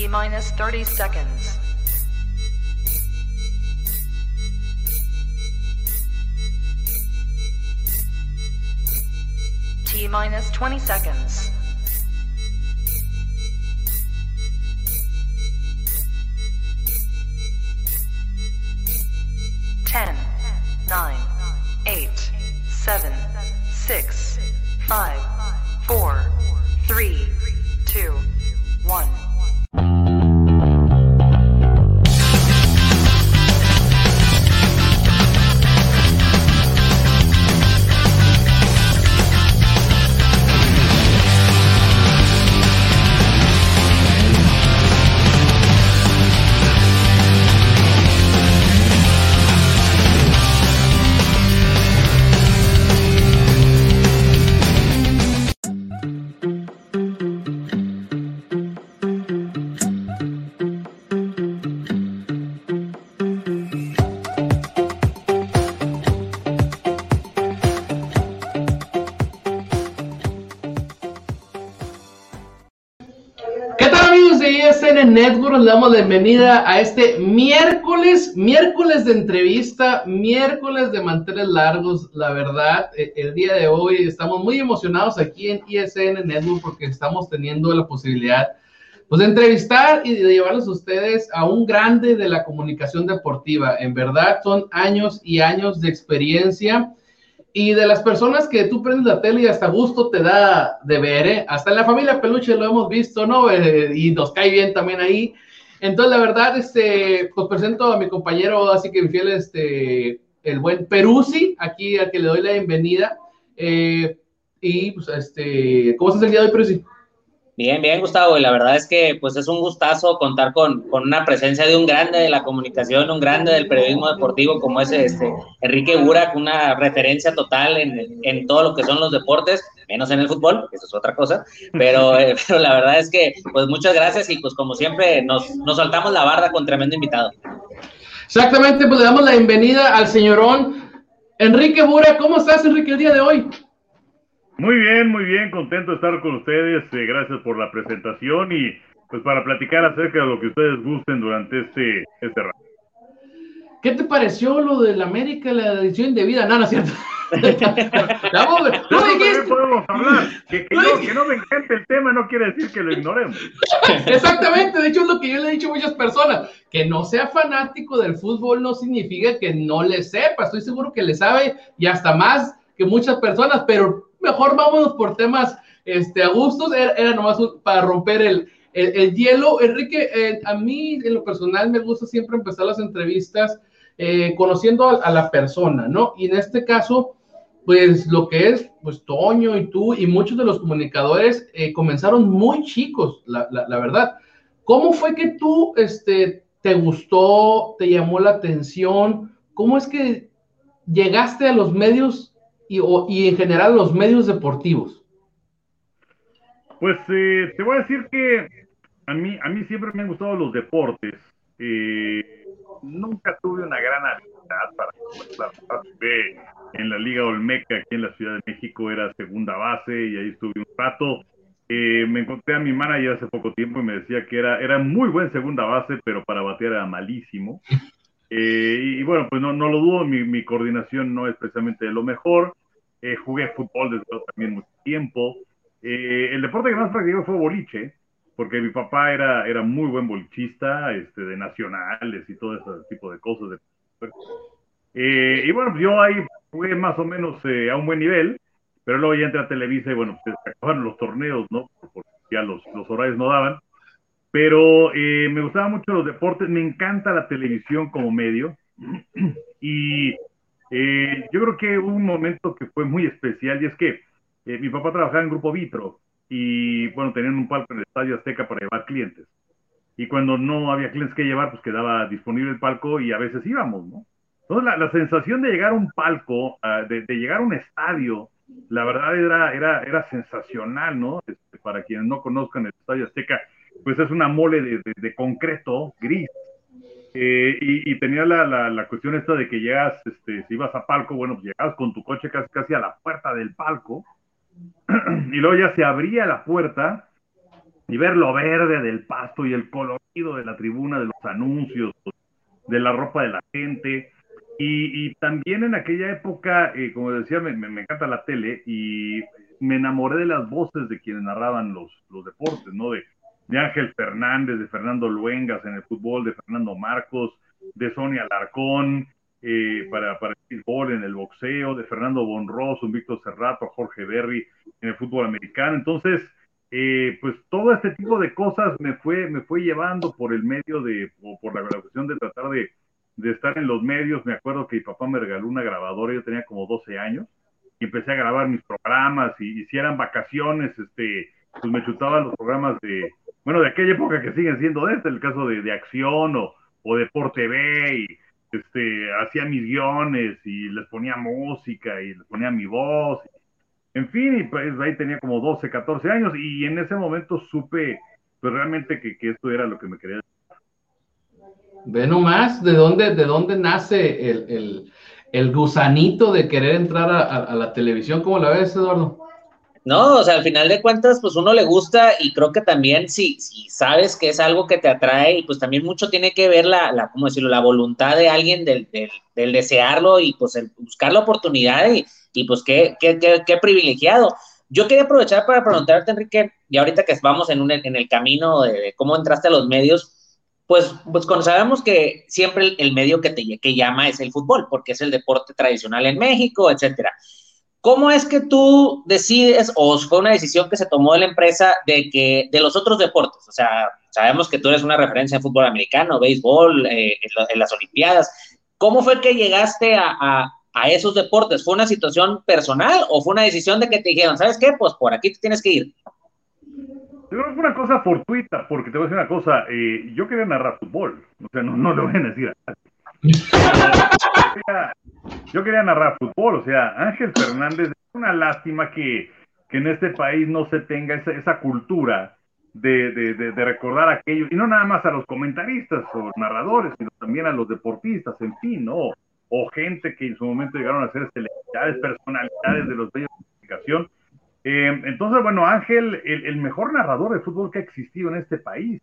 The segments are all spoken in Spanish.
T minus 30 seconds. T minus 20 seconds. Les damos la bienvenida a este miércoles, miércoles de entrevista, miércoles de manteles largos. La verdad, eh, el día de hoy estamos muy emocionados aquí en ESN Network porque estamos teniendo la posibilidad pues, de entrevistar y de llevarlos a ustedes a un grande de la comunicación deportiva. En verdad, son años y años de experiencia y de las personas que tú prendes la tele y hasta gusto te da de ver, ¿eh? hasta en la familia Peluche lo hemos visto, ¿no? Eh, y nos cae bien también ahí. Entonces, la verdad, este, pues presento a mi compañero, así que fiel, este, el buen Peruzzi, aquí al que le doy la bienvenida. Eh, y, pues, este, ¿cómo estás el día de hoy? Bien, bien, Gustavo, y la verdad es que pues es un gustazo contar con, con, una presencia de un grande de la comunicación, un grande del periodismo deportivo como es este Enrique Burak, una referencia total en, en todo lo que son los deportes, menos en el fútbol, eso es otra cosa, pero, eh, pero la verdad es que pues muchas gracias y pues como siempre nos, nos saltamos la barda con tremendo invitado. Exactamente, pues le damos la bienvenida al señorón Enrique Burak. ¿Cómo estás, Enrique, el día de hoy? Muy bien, muy bien, contento de estar con ustedes. Eh, gracias por la presentación y pues para platicar acerca de lo que ustedes gusten durante este, este rato. ¿Qué te pareció lo del América, la edición de vida? No, no es cierto. no, no dijiste. podemos hablar. Que, que, no, que no me encante el tema no quiere decir que lo ignoremos. Exactamente, de hecho es lo que yo le he dicho a muchas personas. Que no sea fanático del fútbol no significa que no le sepa. Estoy seguro que le sabe y hasta más que muchas personas, pero mejor vámonos por temas este, a gustos. Era, era nomás para romper el, el, el hielo. Enrique, eh, a mí en lo personal me gusta siempre empezar las entrevistas eh, conociendo a, a, la persona, ¿no? Y en este caso, pues lo que es, pues Toño y tú y muchos de los comunicadores eh, comenzaron muy chicos, la, la, verdad. ¿Cómo fue que tú este, te gustó, te llamó la atención? ¿Cómo es que llegaste a los medios y, o, y en general los medios deportivos? Pues eh, te voy a decir que a mí, a mí siempre me han gustado los deportes. Nunca tuve una gran habilidad para jugar. En la Liga Olmeca, aquí en la Ciudad de México, era segunda base y ahí estuve un rato. Eh, me encontré a mi manager hace poco tiempo y me decía que era, era muy buen segunda base, pero para batear era malísimo. Eh, y, bueno, pues no, no lo dudo, mi, mi, coordinación no es precisamente de lo mejor. Eh, jugué fútbol desde también mucho tiempo. Eh, el deporte que más practicé fue boliche, porque mi papá era, era muy buen bolichista, este, de nacionales y todo ese tipo de cosas. Eh, y bueno, pues yo ahí jugué más o menos eh, a un buen nivel, pero luego ya entré a Televisa y bueno, pues acabaron los torneos, ¿no? Porque ya los, los horarios no daban. Pero eh, me gustaban mucho los deportes, me encanta la televisión como medio. y eh, yo creo que hubo un momento que fue muy especial y es que mi papá trabajaba en Grupo Vitro y bueno, tenían un palco en el Estadio Azteca para llevar clientes. Y cuando no había clientes que llevar, pues quedaba disponible el palco y a veces íbamos, ¿no? Entonces la, la sensación de llegar a un palco, uh, de, de, llegar a un estadio, la verdad era, era, era sensacional, ¿no? Este, para quienes no conozcan el Estadio Azteca, pues es una mole de, de, de concreto gris. Eh, y, y, tenía la, la, la, cuestión esta de que llegas, este, si ibas a palco, bueno, pues llegabas con tu coche casi, casi a la puerta del palco, y luego ya se abría la puerta y ver lo verde del pasto y el colorido de la tribuna, de los anuncios, de la ropa de la gente. Y, también en aquella época, eh, como decía, me, me, encanta la tele y me enamoré de las voces de quienes narraban los, los deportes, ¿no? De, de Ángel Fernández, de Fernando Luengas en el fútbol, de Fernando Marcos, de Sonia Alarcón, eh, para, para el fútbol, en el boxeo, de Fernando Bonroso, un Víctor Cerrato, Jorge Berry en el fútbol americano. Entonces, eh, pues todo este tipo de cosas me fue, me fue llevando por el medio de, o por la cuestión de tratar de, de estar en los medios. Me acuerdo que mi papá me regaló una grabadora, yo tenía como 12 años, y empecé a grabar mis programas, y, y si eran vacaciones, este, pues me chutaban los programas de, bueno, de aquella época que siguen siendo de este, el caso de, de acción o, o Deporte B, y este, hacía mis guiones y les ponía música y les ponía mi voz. En fin, y pues ahí tenía como 12, 14 años y en ese momento supe pues realmente que, esto era lo que me quería Ve nomás de dónde, de dónde nace el, el, el gusanito de querer entrar a, a, la televisión. ¿Cómo la ves, Eduardo? No, o sea, al final de cuentas, pues uno le gusta y creo que también si, si sabes que es algo que te atrae pues también mucho tiene que ver la, la ¿cómo decirlo?, la voluntad de alguien del, del, desearlo y pues el buscar la oportunidad y, y pues qué, qué, qué, qué, privilegiado. Yo quería aprovechar para preguntarte, Enrique, y ahorita que vamos en, un, en el camino de cómo entraste a los medios, pues, pues cuando sabemos que siempre el, el medio que te que llama es el fútbol, porque es el deporte tradicional en México, etcétera. ¿Cómo es que tú decides, o fue una decisión que se tomó de la empresa, de que de los otros deportes? O sea, sabemos que tú eres una referencia en fútbol americano, béisbol, eh, en, lo, en, las Olimpiadas. ¿Cómo fue que llegaste a, a, a, esos deportes? ¿Fue una situación personal o fue una decisión de que te dijeron, ¿sabes qué? Pues por aquí te tienes que ir. Yo creo que fue una cosa fortuita, porque te voy a decir una cosa, eh, yo quería narrar fútbol, o sea, no, no le voy a decir a yo quería narrar fútbol, o sea, Ángel Fernández, es una lástima que, que en este país no se tenga esa, esa cultura de, de, de, recordar aquello, y no nada más a los comentaristas o narradores, sino también a los deportistas, en fin, ¿no? O gente que en su momento llegaron a ser celebridades, personalidades de los medios de comunicación. Eh, entonces, bueno, Ángel, el, el, mejor narrador de fútbol que ha existido en este país,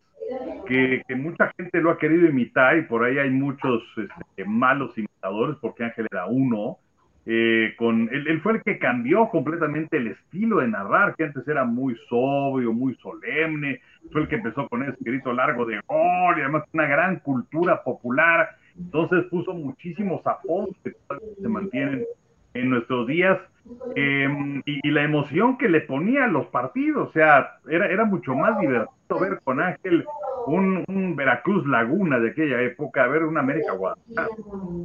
que, que, mucha gente lo ha querido imitar y por ahí hay muchos este, malos imitadores, porque Ángel era uno. Eh, con él, fue el que cambió completamente el estilo de narrar, que antes era muy sobrio, muy solemne, fue el que empezó con ese grito largo de gol y además una gran cultura popular, entonces puso muchísimos apodos que se mantienen en nuestros días eh, y, y, la emoción que le ponía a los partidos, o sea, era, era mucho más divertido ver con Ángel un, un, Veracruz Laguna de aquella época, ver un América Guadalajara.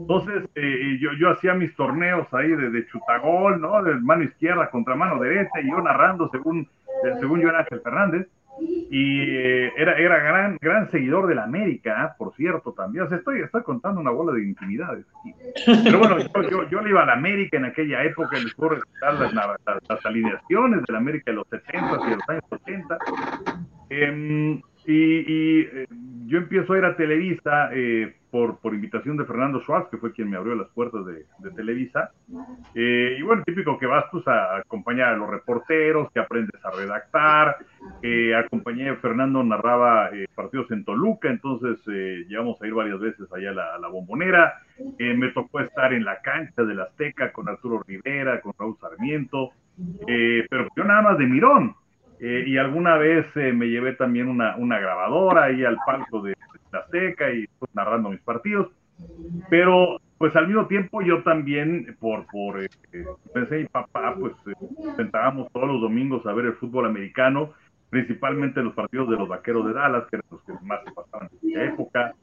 Entonces, eh, yo, yo hacía mis torneos ahí de, de, chutagol, ¿no? De mano izquierda contra mano derecha, y yo narrando según, eh, según yo era Ángel Fernández y eh, era, era gran, gran seguidor de la América, por cierto, también. O sea, estoy, estoy contando una bola de intimidades aquí. Pero bueno, yo, yo, yo le iba a la América en aquella época, les puedo recitar las, las, las, alineaciones de la América de los 70 y de los años 80. Eh, y, y eh, yo empiezo a ir a Televisa eh, por, invitación de Fernando Schwartz, que fue quien me abrió las puertas de, Televisa. Eh, y bueno, típico que vas pues, a acompañar a los reporteros, que aprendes a redactar. Eh, acompañé Fernando, narraba eh, partidos en Toluca, entonces eh, llegamos a ir varias veces allá a la, a la bombonera. me tocó estar en la cancha del Azteca con Arturo Rivera, con Raúl Sarmiento, pero yo nada más de mirón. Eh, y alguna vez eh, me llevé también una, una, grabadora ahí al palco de, la Azteca y pues, narrando mis partidos. Pero pues al mismo tiempo yo también, por, por eh, pensé mi papá, pues sentábamos todos los domingos a ver el fútbol americano, principalmente los partidos de los vaqueros de Dallas, que eran los que más se pasaban en esa época.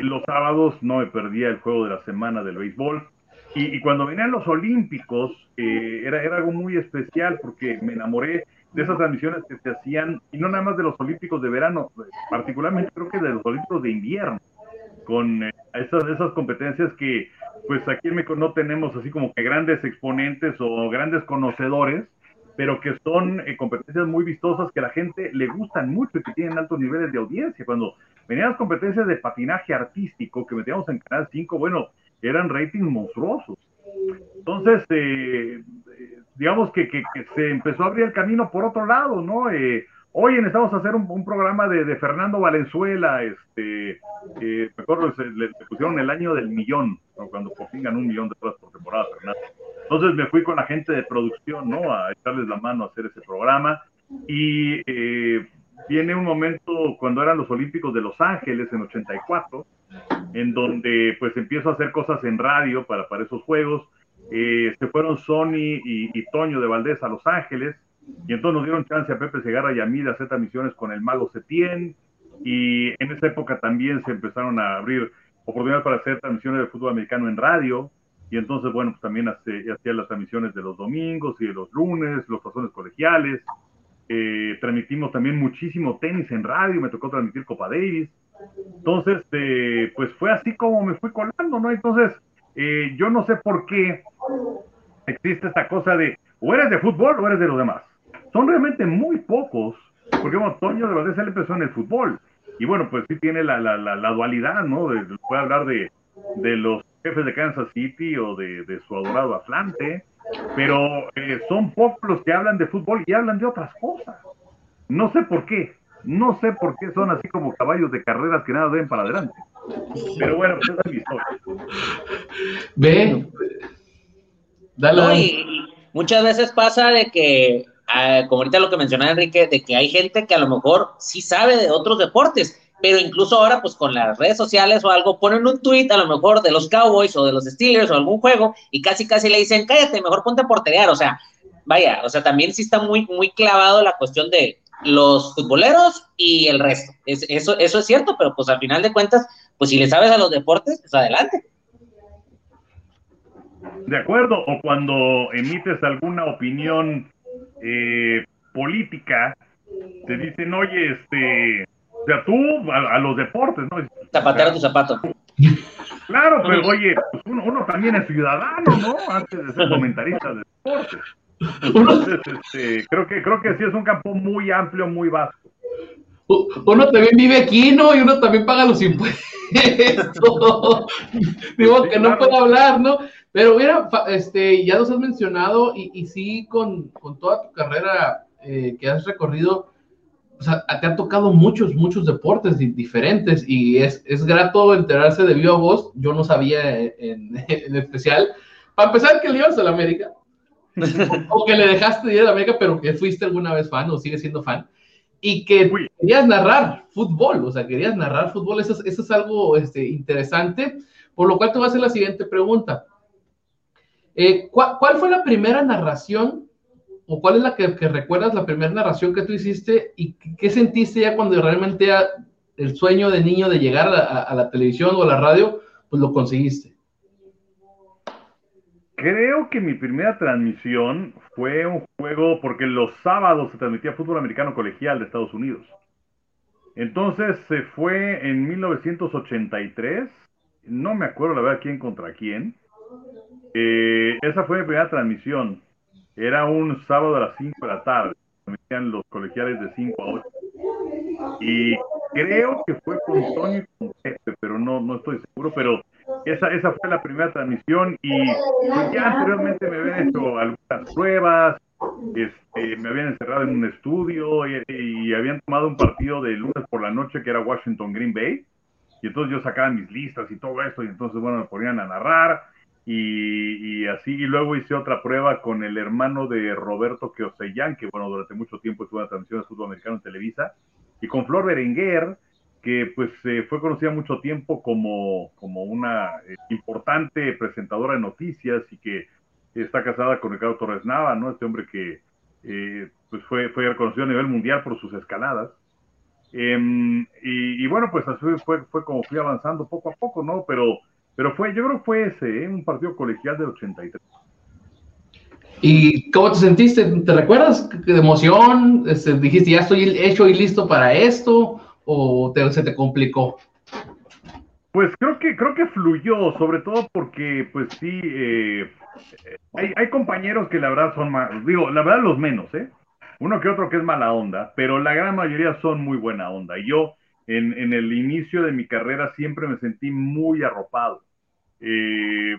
los sábados no me perdía el juego de la semana del béisbol. Y, y cuando venían los Olímpicos, era, era algo muy especial porque me enamoré de esas transmisiones que se hacían, y no nada más de los Olímpicos de verano, particularmente creo que de los Olímpicos de invierno, con eh, esas, esas competencias que pues aquí en México no tenemos así como que grandes exponentes o grandes conocedores, pero que son eh, competencias muy vistosas que a la gente le gustan mucho y que tienen altos niveles de audiencia. Cuando venían las competencias de patinaje artístico que metíamos en Canal 5, bueno, eran ratings monstruosos. Entonces, eh, digamos que, se empezó a abrir el camino por otro lado, ¿no? Eh, oye, necesitamos hacer un, programa de, Fernando Valenzuela, este, me acuerdo, le, pusieron el año del millón, cuando por fin ganó un millón de dólares por temporada, Fernando. Entonces me fui con la gente de producción, ¿no? A echarles la mano a hacer ese programa. Y eh, viene un momento cuando eran los Olímpicos de Los Ángeles en 84, en donde pues empiezo a hacer cosas en radio para, para esos juegos. Eh, se fueron Sony y, y, Toño de Valdés a Los Ángeles y entonces nos dieron chance a Pepe Segarra y a mí de hacer transmisiones con el Mago Setién y en esa época también se empezaron a abrir oportunidades para hacer transmisiones de fútbol americano en radio y entonces, bueno, pues también hacía las transmisiones de los domingos y de los lunes, los razones colegiales. Eh, transmitimos también muchísimo tenis en radio, me tocó transmitir Copa Davis. Entonces, eh, pues fue así como me fui colando, ¿no? Entonces, eh, yo no sé por qué existe esta cosa de o eres de fútbol o eres de los demás. Son realmente muy pocos, porque bueno, Toño de se le empezó en el fútbol. Y bueno, pues sí tiene la, la, la, dualidad, ¿no? puede hablar de, de los jefes de Kansas City o de, su adorado Atlante, pero eh, son pocos los que hablan de fútbol y hablan de otras cosas. No sé por qué, no sé por qué son así como caballos de carreras que nada ven para adelante. Pero bueno, pues esa es mi historia. Ve, dale. muchas veces pasa de que, ah, como ahorita lo que mencionaba Enrique, de que hay gente que a lo mejor sí sabe de otros deportes, pero incluso ahora pues con las redes sociales o algo ponen un tweet a lo mejor de los Cowboys o de los Steelers o algún juego y casi casi le dicen cállate, mejor ponte a porterear, o sea, vaya, o sea, también sí está muy muy clavado la cuestión de los futboleros y el resto. eso, eso es cierto, pero pues al final de cuentas, pues si le sabes a los deportes, pues adelante. De acuerdo, o cuando emites alguna opinión eh, política, te dicen, oye, este, o sea, tú a, los deportes, ¿no? Zapatero tu zapato. Claro, pero oye, pues uno, también es ciudadano, ¿no? Antes de ser comentarista de deportes. Este, creo que creo que sí es un campo muy amplio, muy vasto. Uno también vive aquí, ¿no? Y uno también paga los impuestos. Digo que no puedo hablar, ¿no? Pero mira, este, ya nos has mencionado y, y sí, con, con toda tu carrera eh, que has recorrido, o sea, te han tocado muchos, muchos deportes diferentes y es, es grato enterarse de viva voz. Yo no sabía en, en especial. Para empezar, que le ibas a la América, o que le dejaste de ir a la América, pero que fuiste alguna vez fan o sigues siendo fan, y que querías narrar fútbol, o sea, querías narrar fútbol. Eso es, eso es algo este, interesante, por lo cual te voy a hacer la siguiente pregunta. Eh, ¿cuál, ¿Cuál fue la primera narración o cuál es la que, recuerdas, la primera narración que tú hiciste y qué, sentiste ya cuando realmente el sueño de niño de llegar a, la televisión o a la radio, pues lo conseguiste? Creo que mi primera transmisión fue un juego porque los sábados se transmitía fútbol americano colegial de Estados Unidos. Entonces se fue en 1983, no me acuerdo la verdad quién contra quién. Eh, esa fue mi primera transmisión. Era un sábado a las 5 de la tarde, metían los colegiales de 5 a 8. Y creo que fue con Tony y con Pepe, pero no, no estoy seguro, pero esa, esa fue la primera transmisión y ya anteriormente me habían hecho algunas pruebas, este, me habían encerrado en un estudio y, y, habían tomado un partido de lunes por la noche que era Washington Green Bay. Y entonces yo sacaba mis listas y todo esto y entonces, bueno, me ponían a narrar y, así, y luego hice otra prueba con el hermano de Roberto Queosellán, que bueno, durante mucho tiempo estuvo en la transmisión de fútbol americano en Televisa, y con Flor Berenguer, que pues eh, fue conocida mucho tiempo como, como una eh, importante presentadora de noticias y que está casada con Ricardo Torres Nava, ¿no? Este hombre que eh, pues fue, fue reconocido a nivel mundial por sus escaladas. Em, y, y, bueno, pues así fue, fue como fui avanzando poco a poco, ¿no? Pero pero fue, yo creo que fue ese, ¿eh? un partido colegial del 83. ¿Y cómo te sentiste? ¿Te recuerdas de emoción? Este, ¿Dijiste ya estoy hecho y listo para esto? ¿O se te complicó? Pues creo que creo que fluyó, sobre todo porque, pues sí, eh, hay, hay, compañeros que la verdad son más, digo, la verdad los menos, ¿eh? Uno que otro que es mala onda, pero la gran mayoría son muy buena onda. Y yo, en, en el inicio de mi carrera, siempre me sentí muy arropado. Eh,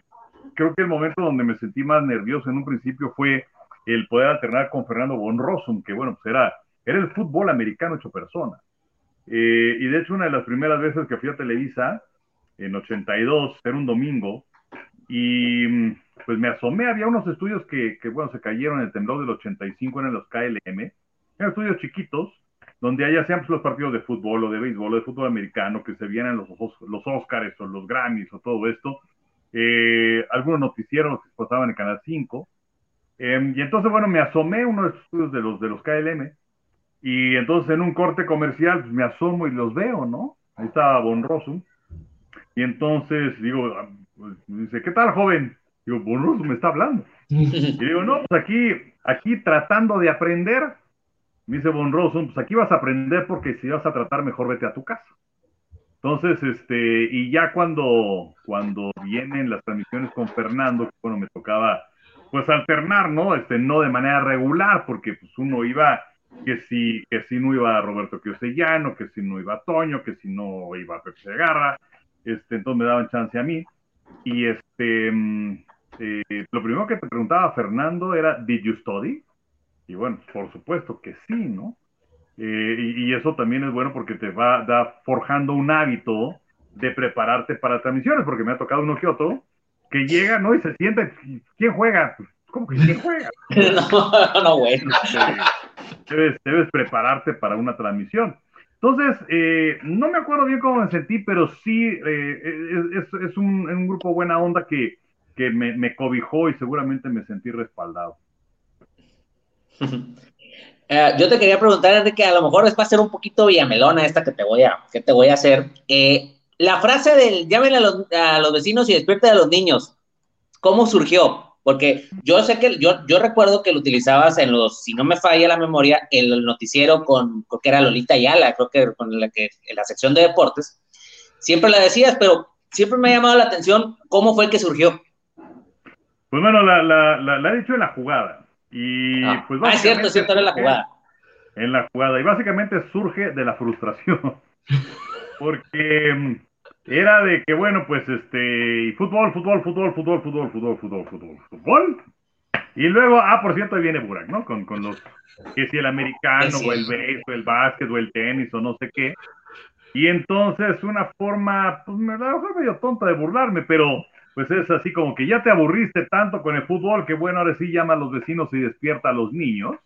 creo que el momento donde me sentí más nervioso en un principio fue el poder alternar con Fernando von Rossum, que bueno, pues era era el fútbol americano hecho persona. Eh, y de hecho, una de las primeras veces que fui a Televisa, en 82, era un domingo, y mm, pues me asomé, había unos estudios que, bueno, se cayeron en el temblor del 85, en los KLM, eran estudios chiquitos, donde haya siempre los partidos de fútbol o de béisbol o de fútbol americano, que se vienen los, los Oscars o los Grammys o todo esto, eh, algunos noticieros que pasaban en Canal 5, em, y entonces, bueno, me asomé a uno de los estudios de los, de los KLM, y entonces en un corte comercial pues, me asomo y los veo, ¿no? Ahí estaba Von Rossum, y entonces digo, ah, pues, dice, ¿qué tal, joven? Digo, Von Rossum me está hablando. Y digo, no, pues aquí, aquí tratando de aprender, me dice Von Rossum, pues aquí vas a aprender porque si vas a tratar mejor vete a tu casa. Entonces, este, y ya cuando, cuando vienen las transmisiones con Fernando, bueno, me tocaba pues alternar, ¿no? Este, no de manera regular, porque pues uno iba, que si, que si no iba Roberto Quiosellano, que si no iba Toño, que si no iba Pepe Segarra, este, entonces me daban chance a mí. Y este, mm, eh, lo primero que te preguntaba Fernando era, ¿Did you study? Y bueno, por supuesto que sí, ¿no? Eh, y, eso también es bueno porque te va da forjando un hábito de prepararte para transmisiones, porque me ha tocado uno que otro que llega, ¿no? Y se siente, ¿quién juega? Pues, ¿Cómo que quién juega? no, no, bueno. Debes, debes, prepararte para una transmisión. Entonces, eh, no me acuerdo bien cómo me sentí, pero sí eh, es, es un, un, grupo buena onda que, que me, me cobijó y seguramente me sentí respaldado. Eh, yo te quería preguntar, de que a lo mejor es para ser un poquito villamelona esta que te voy a, que te voy a hacer. La frase del llámenle a los, a los vecinos y despierte a los niños, ¿cómo surgió? Porque yo sé que, yo, yo recuerdo que lo utilizabas en los, si no me falla la memoria, en el noticiero con, creo que era Lolita Ayala, creo que con la que, en la sección de deportes, siempre la decías, pero siempre me ha llamado la atención cómo fue que surgió. Pues bueno, la, la, la, la he dicho en la jugada. Y ah. pues ah, es cierto, es cierto, era la jugada. En la jugada. Y básicamente surge de la frustración. Porque era de que, bueno, pues este, fútbol, fútbol, fútbol, fútbol, fútbol, fútbol, fútbol, fútbol, fútbol. Y luego, ah, por cierto, ahí viene Burak, ¿no? Con, con los, que si el americano, o el béisbol, o el básquet, o el tenis, o no sé qué. Y entonces, una forma, pues me da medio tonta de burlarme, pero pues es así como que ya te aburriste tanto con el fútbol que bueno, ahora sí llama a los vecinos y despierta a los niños,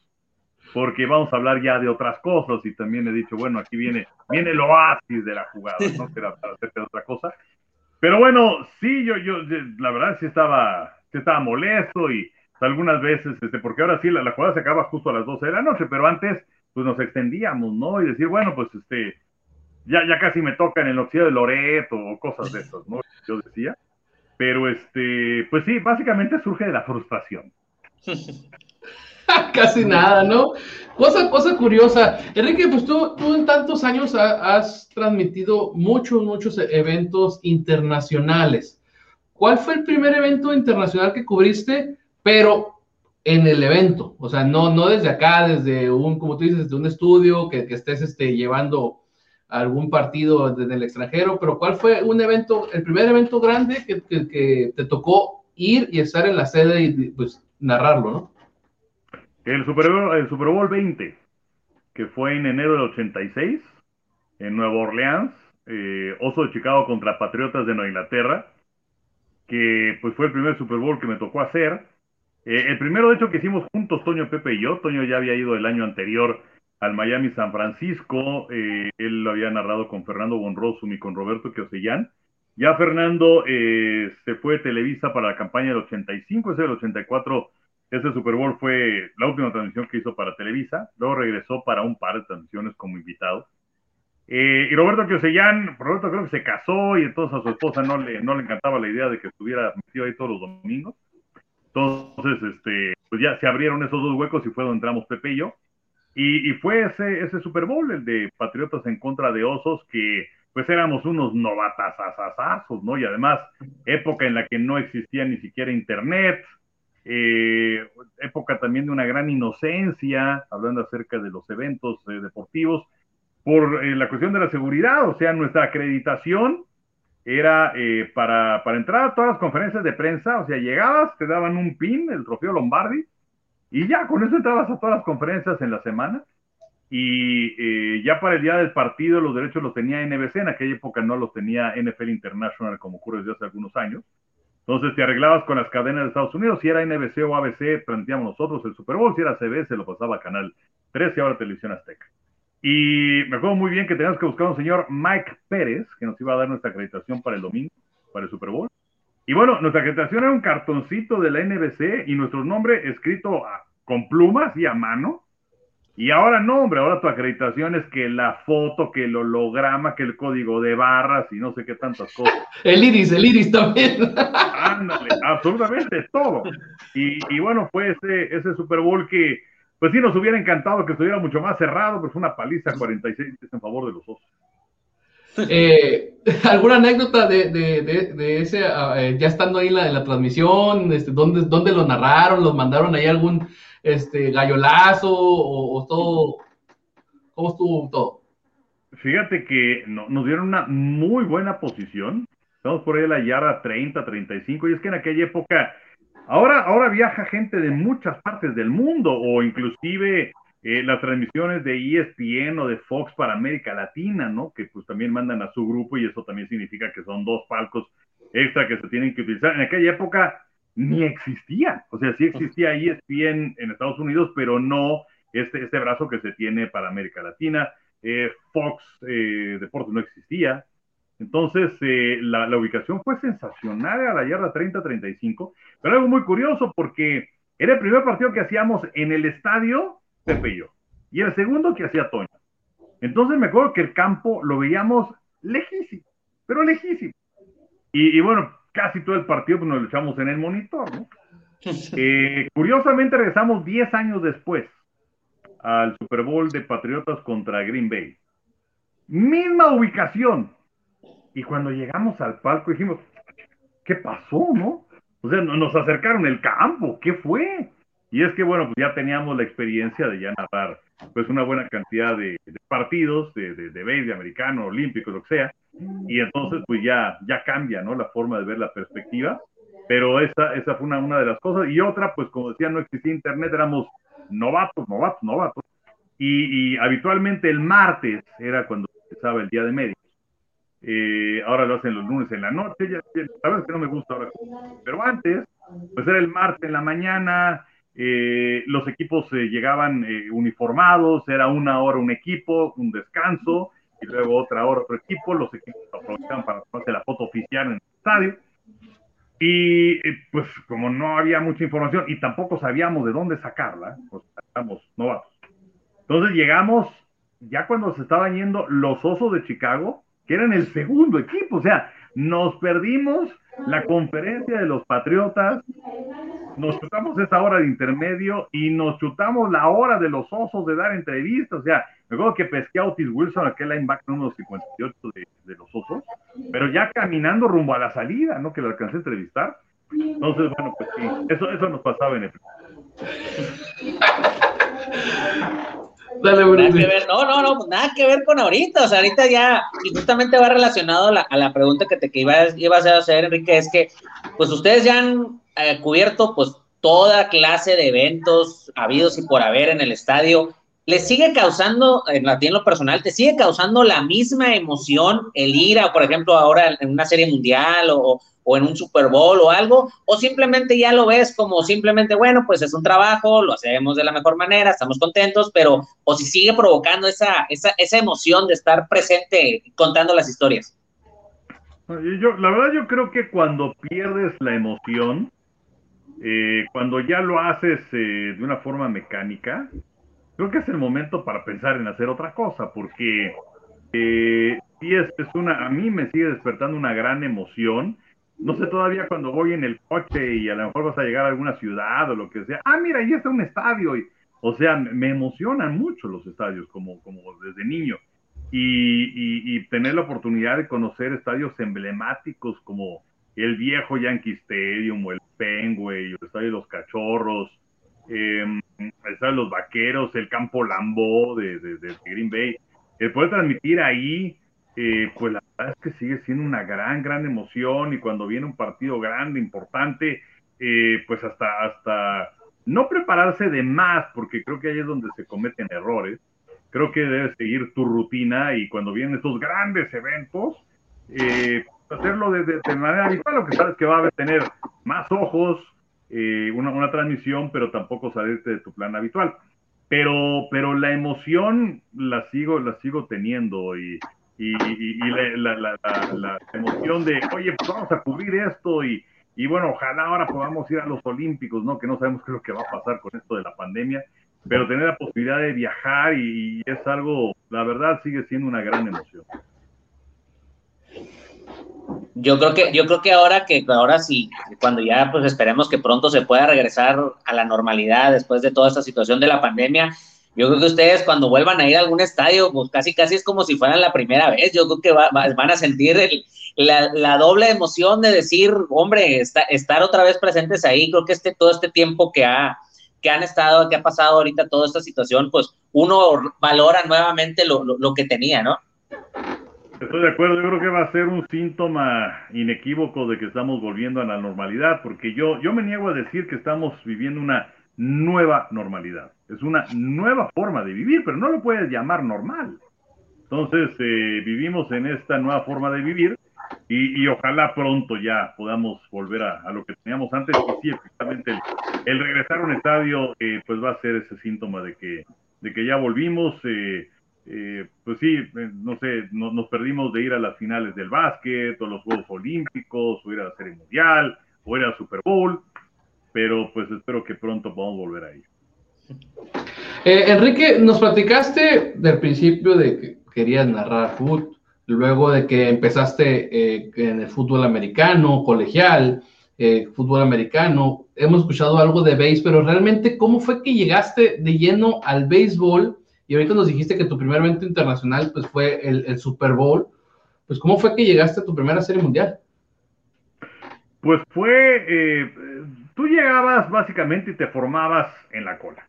porque vamos a hablar ya de otras cosas y también he dicho, bueno, aquí viene, viene el oasis de la jugada, no que era para hacerte otra cosa. Pero bueno, sí, yo, yo, la verdad sí estaba, sí estaba molesto y algunas veces, este, porque ahora sí la, la, jugada se acaba justo a las 12 de la noche, pero antes pues nos extendíamos, ¿no? Y decir, bueno, pues este, ya, ya casi me toca en el oxígeno de Loreto o cosas de esas, ¿no? Yo decía. Pero este, pues sí, básicamente surge de la frustración. Casi nada, ¿no? Cosa, cosa curiosa. Enrique, pues tú, en tantos años has transmitido muchos, muchos eventos internacionales. ¿Cuál fue el primer evento internacional que cubriste, pero en el evento? O sea, no, no desde acá, desde un, como tú dices, desde un estudio que, que estés este, llevando algún partido desde el extranjero, pero ¿cuál fue un evento, el primer evento grande que, que, te tocó ir y estar en la sede y pues narrarlo, ¿no? El Super, Bowl, el Super Bowl 20, que fue en enero del 86, en Nueva Orleans, eh, Oso de Chicago contra Patriotas de Nueva Inglaterra, que pues fue el primer Super Bowl que me tocó hacer. Eh, el primero, de hecho, que hicimos juntos, Toño, Pepe y yo. Toño ya había ido el año anterior al Miami San Francisco. Eh, él lo había narrado con Fernando Bonrosum y con Roberto Queosellán. Ya Fernando eh, se fue de Televisa para la campaña del 85, ese del 84, ese Super Bowl fue la última transmisión que hizo para Televisa. Luego regresó para un par de transmisiones como invitado. Eh, y Roberto Queosellán, Roberto creo que se casó y entonces a su esposa no le, no le encantaba la idea de que estuviera metido ahí todos los domingos. Entonces, este, pues ya se abrieron esos dos huecos y fue donde entramos Pepe y yo. Y, fue ese, ese Super Bowl, el de Patriotas en contra de Osos, que pues éramos unos novatasasazazos, ¿no? Y además, época en la que no existía ni siquiera Internet, eh, época también de una gran inocencia, hablando acerca de los eventos eh, deportivos, por eh, la cuestión de la seguridad, o sea, nuestra acreditación era para, para entrar a todas las conferencias de prensa, o sea, llegabas, te daban un pin, el trofeo Lombardi, y ya, con eso entrabas a todas las conferencias en la semana. y eh, ya para el día del partido los derechos los tenía NBC, en aquella época no los tenía NFL International como ocurre desde hace algunos años. Entonces te arreglabas con las cadenas de Estados Unidos, si era NBC o ABC, planteamos nosotros el Super Bowl, si era CBS lo pasaba a Canal 13 y ahora Televisión Azteca. Y me acuerdo muy bien que teníamos que buscar a un señor Mike Pérez, que nos iba a dar nuestra acreditación para el domingo, para el Super Bowl. Y bueno, nuestra acreditación era un cartoncito de la NBC y nuestro nombre escrito con plumas y a mano y ahora no, hombre, ahora tu acreditación es que la foto, que el holograma, que el código de barras y no sé qué tantas cosas. El iris, el iris también. Ándale, absolutamente todo. Y, bueno, fue ese, ese Super Bowl que, pues sí, nos hubiera encantado que estuviera mucho más cerrado, pero fue una paliza 46 en favor de los osos. Eh, ¿Alguna anécdota de, de, de, ese, ah, eh, ya estando ahí en la, en la transmisión, este, ¿dónde, ¿dónde lo narraron? ¿Los mandaron ahí algún este, gallolazo o, todo? ¿Cómo estuvo todo? Fíjate que nos dieron una muy buena posición. Estamos por ahí a la yarda 30, 35, y es que en aquella época, ahora, ahora viaja gente de muchas partes del mundo, o inclusive eh, las transmisiones de ESPN o de Fox para América Latina, ¿no? Que pues también mandan a su grupo y eso también significa que son dos palcos extra que se tienen que utilizar. En aquella época ni existía. O sea, sí existía ESPN en Estados Unidos, pero no este, este brazo que se tiene para América Latina. Eh, Fox eh, Deportes no existía. Entonces, eh, la, ubicación fue sensacional a la yarda 30-35, pero algo muy curioso porque era el primer partido que hacíamos en el estadio Pepe y y el segundo que hacía Toño. Entonces me acuerdo que el campo lo veíamos lejísimo, pero lejísimo. Y bueno, casi todo el partido pues, nos lo echamos en el monitor, ¿no? Eh, curiosamente regresamos 10 años después al Super Bowl de Patriotas contra Green Bay. Misma ubicación. Y cuando llegamos al palco dijimos, ¿qué pasó, no? O sea, nos acercaron el campo, ¿qué fue? Y es que, bueno, pues ya teníamos la experiencia de ya narrar pues una buena cantidad de, partidos, de, de, de de americano, olímpico, lo que sea, y entonces pues ya, ya cambia, ¿no? La forma de ver la perspectiva, pero esa, esa fue una, una de las cosas, y otra, pues como decía, no existía internet, éramos novatos, novatos, novatos, y, y habitualmente el martes era cuando empezaba el día de médicos. Eh, ahora lo hacen los lunes en la noche, ya, sabes que no me gusta ahora, pero antes, pues era el martes en la mañana, eh, los equipos eh, llegaban eh, uniformados, era una hora un equipo, un descanso, y luego otra hora otro equipo, los equipos aprovechaban para tomarse la foto oficial en el estadio. Y pues como no había mucha información y tampoco sabíamos de dónde sacarla, pues estábamos novatos. Entonces llegamos ya cuando se estaban yendo los Osos de Chicago, que eran el segundo equipo, o sea, nos perdimos la conferencia de los Patriotas, nos chutamos esa hora de intermedio y nos chutamos la hora de los osos de dar entrevistas. O sea, me acuerdo que pesqué a Otis Wilson, aquel linebacker número 58 de, de los osos, pero ya caminando rumbo a la salida, ¿no? Que lo alcancé a entrevistar. Entonces, bueno, pues sí, eso, eso nos pasaba en el. Dale, nada que ver, no, no, no, nada que ver con ahorita, o sea, ahorita ya, y justamente va relacionado a la, a la pregunta que te que ibas, ibas, a hacer, Enrique, es que, pues ustedes ya han eh, cubierto, pues, toda clase de eventos habidos y por haber en el estadio, ¿le sigue causando, en, en lo personal, te sigue causando la misma emoción el ir a, por ejemplo, ahora en una serie mundial o, o en un Super Bowl o algo, o simplemente ya lo ves como simplemente, bueno, pues es un trabajo, lo hacemos de la mejor manera, estamos contentos, pero o si sigue provocando esa, esa, esa emoción de estar presente contando las historias. Yo, la verdad yo creo que cuando pierdes la emoción, eh, cuando ya lo haces eh, de una forma mecánica, creo que es el momento para pensar en hacer otra cosa, porque eh, es, una, a mí me sigue despertando una gran emoción no sé todavía cuando voy en el coche y a lo mejor vas a llegar a alguna ciudad o lo que sea, ah, mira, ahí está un estadio. Y, o sea, me emocionan mucho los estadios como, como desde niño. Y, y, tener la oportunidad de conocer estadios emblemáticos como el viejo Yankee Stadium o el Penguin, el estadio de los Cachorros, eh, los Vaqueros, el campo Lambo de, de, de Green Bay, el poder transmitir ahí eh, pues la verdad es que sigue siendo una gran, gran emoción y cuando viene un partido grande, importante, eh, pues hasta, hasta no prepararse de más, porque creo que ahí es donde se cometen errores, creo que debes seguir tu rutina y cuando vienen estos grandes eventos, eh, hacerlo de, de, manera habitual, lo que sabes que va a tener más ojos, eh, una, una, transmisión, pero tampoco salirte de tu plan habitual. Pero, pero la emoción la sigo, la sigo teniendo y, y, y, la, la, la, emoción de, oye, pues vamos a cubrir esto y, y bueno, ojalá ahora podamos ir a los Olímpicos, ¿no? Que no sabemos qué es lo que va a pasar con esto de la pandemia, pero tener la posibilidad de viajar y, es algo, la verdad, sigue siendo una gran emoción. Yo creo que, yo creo que ahora que ahora sí, cuando ya pues esperemos que pronto se pueda regresar a la normalidad después de toda esta situación de la pandemia, yo creo que ustedes cuando vuelvan a ir a algún estadio, pues casi casi es como si fueran la primera vez. Yo creo que van a sentir la, doble emoción de decir, hombre, estar otra vez presentes ahí. Creo que este, todo este tiempo que, ha, que han estado, que ha pasado ahorita toda esta situación, pues uno valora nuevamente lo, lo que tenía, ¿no? Estoy de acuerdo, yo creo que va a ser un síntoma inequívoco de que estamos volviendo a la normalidad, porque yo, yo me niego a decir que estamos viviendo una nueva normalidad. Es una nueva forma de vivir, pero no lo puedes llamar normal. Entonces, eh, vivimos en esta nueva forma de vivir y, ojalá pronto ya podamos volver a, lo que teníamos antes. Y sí, efectivamente, el, regresar a un estadio, eh, pues va a ser ese síntoma de que, de que ya volvimos. Eh, eh, pues sí, eh, no sé, nos perdimos de ir a las finales del básquet, o los Juegos Olímpicos, o ir a la Serie Mundial, o ir al Super Bowl, pero pues espero que pronto podamos volver a ir. Eh, Enrique, nos platicaste del principio de que querías narrar fútbol, luego de que empezaste en el fútbol americano, colegial, fútbol americano, hemos escuchado algo de béisbol, pero realmente, ¿cómo fue que llegaste de lleno al béisbol? Y ahorita nos dijiste que tu primer evento internacional pues, fue el, Super Bowl. Pues, ¿cómo fue que llegaste a tu primera serie mundial? Pues fue, eh, tú llegabas básicamente y te formabas en la cola.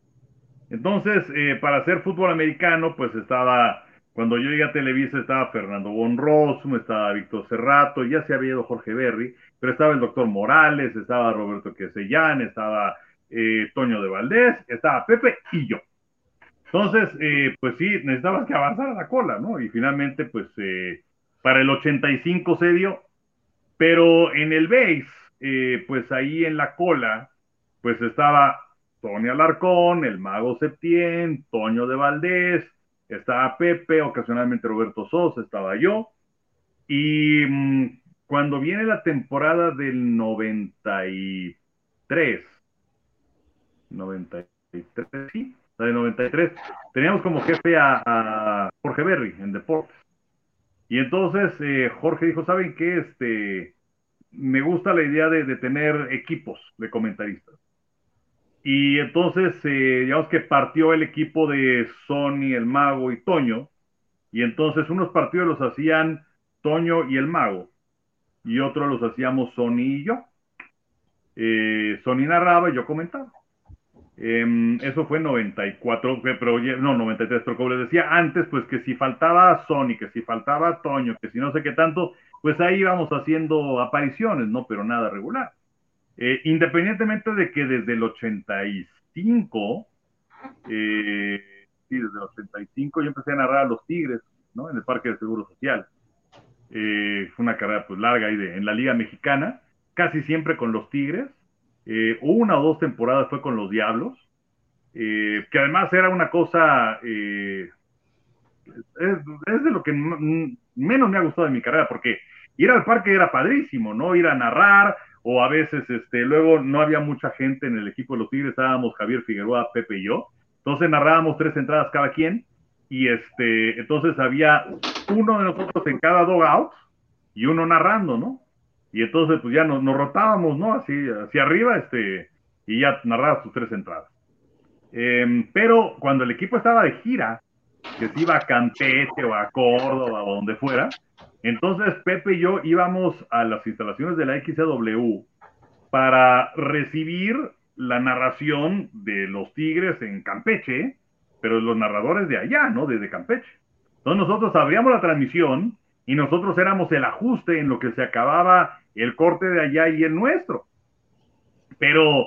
Entonces, eh, para hacer fútbol americano, pues estaba, cuando yo llegué a Televisa estaba Fernando Bonrosum, estaba Víctor Cerrato, ya se había ido Jorge Berry, pero estaba el doctor Morales, estaba Roberto Quesellán, estaba eh, Toño de Valdés, estaba Pepe y yo. Entonces, eh, pues sí, necesitabas que avanzar a la cola, ¿no? Y finalmente, pues eh, para el 85 se dio, pero en el base, eh, pues ahí en la cola, pues estaba Tony Alarcón, el Mago Septién, Toño de Valdés, estaba Pepe, ocasionalmente Roberto Sosa, estaba yo. Y mm, cuando viene la temporada del 93, 93, sí, de 93, teníamos como jefe a, Jorge Berry en deportes. Y entonces eh, Jorge dijo, ¿saben qué? Este, me gusta la idea de, tener equipos de comentaristas. Y entonces, eh, digamos que partió el equipo de Sony, el Mago y Toño. Y entonces unos partidos los hacían Toño y el Mago. Y otros los hacíamos Sony y yo. Eh, Sony narraba y yo comentaba. Em, eso fue 94, pero no, 93, pero como les decía antes, pues que si faltaba Sony, que si faltaba Toño, que si no sé qué tanto, pues ahí íbamos haciendo apariciones, ¿no? Pero nada regular. Eh, independientemente de que desde el 85, eh, sí, desde el 85 yo empecé a narrar a los Tigres, ¿no? En el Parque de Seguro Social. Eh, fue una carrera pues larga ahí de, en la Liga Mexicana, casi siempre con los Tigres eh, una o dos temporadas fue con los Diablos, eh, que además era una cosa, eh, es, de lo que menos me ha gustado de mi carrera, porque ir al parque era padrísimo, ¿no? Ir a narrar, o a veces, este, luego no había mucha gente en el equipo de los Tigres, estábamos Javier Figueroa, Pepe y yo, entonces narrábamos tres entradas cada quien, y este, entonces había uno de nosotros en cada out y uno narrando, ¿no? Y entonces pues ya nos, rotábamos, ¿no? Así, hacia arriba, este, y ya narraba sus tres entradas. Em, pero cuando el equipo estaba de gira, que se iba a Campeche o a Córdoba o donde fuera, entonces Pepe y yo íbamos a las instalaciones de la XCW para recibir la narración de los Tigres en Campeche, pero los narradores de allá, ¿no? Desde Campeche. Entonces nosotros abríamos la transmisión y nosotros éramos el ajuste en lo que se acababa el corte de allá y el nuestro. Pero,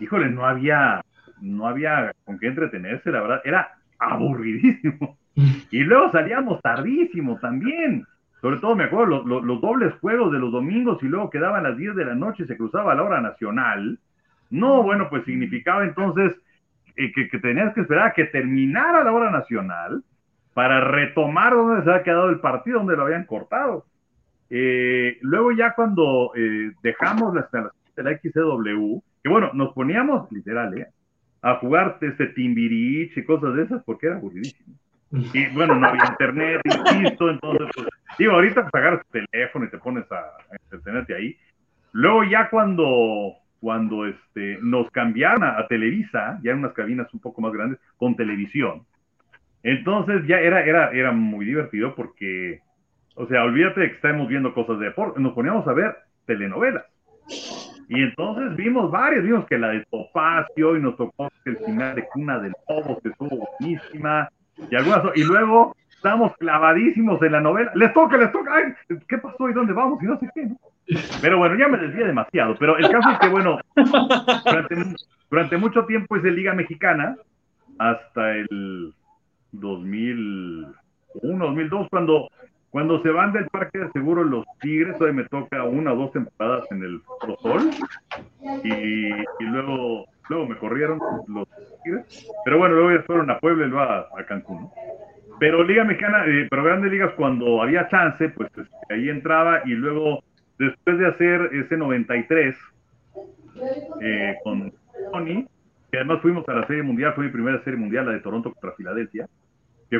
híjole, no había, no había con qué entretenerse, la verdad. Era, aburridísimo. Y luego salíamos tardísimo también. Sobre todo me acuerdo los, dobles juegos de los domingos y luego quedaban a las 10 de la noche y se cruzaba la hora nacional. No, bueno, pues significaba entonces eh, que, que, tenías que esperar a que terminara la hora nacional para retomar donde se había quedado el partido, donde lo habían cortado. Eh, luego ya cuando eh, dejamos la, de la XCW, que bueno, nos poníamos literal, a jugar este Timbirich y cosas de esas porque era aburridísimo. Y bueno, no había internet, insisto, entonces, pues, digo, ahorita pues agarras tu teléfono y te pones a, entretenerte ahí. Luego ya cuando, cuando este, nos cambiaron a, Televisa, ya en unas cabinas un poco más grandes, con televisión, entonces ya era, era, era muy divertido porque, o sea, olvídate de que estamos viendo cosas de deporte, nos poníamos a ver telenovelas. Y entonces vimos varias, vimos que la de Topacio y nos tocó el final de Cuna del Lobo, que estuvo buenísima, y algunas, y luego estamos clavadísimos en la novela. Les toca, les toca. Ay, ¿qué pasó y dónde vamos? Y no sé qué. Pero bueno, ya me desvié demasiado. Pero el caso es que, bueno, durante, mucho tiempo es de Liga Mexicana hasta el 2001, 2002, cuando, cuando se van del Parque de Seguro los Tigres, hoy me toca una o dos temporadas en el Prosol. Y, luego luego me corrieron los Tigres, pero bueno, luego ya fueron a Puebla y luego a, Cancún. Pero Liga Mexicana, eh, pero grandes ligas cuando había chance, pues ahí entraba y luego, después de hacer ese 93 eh, con Tony, que además fuimos a la Serie Mundial, fue mi primera Serie Mundial, la de Toronto contra Filadelfia,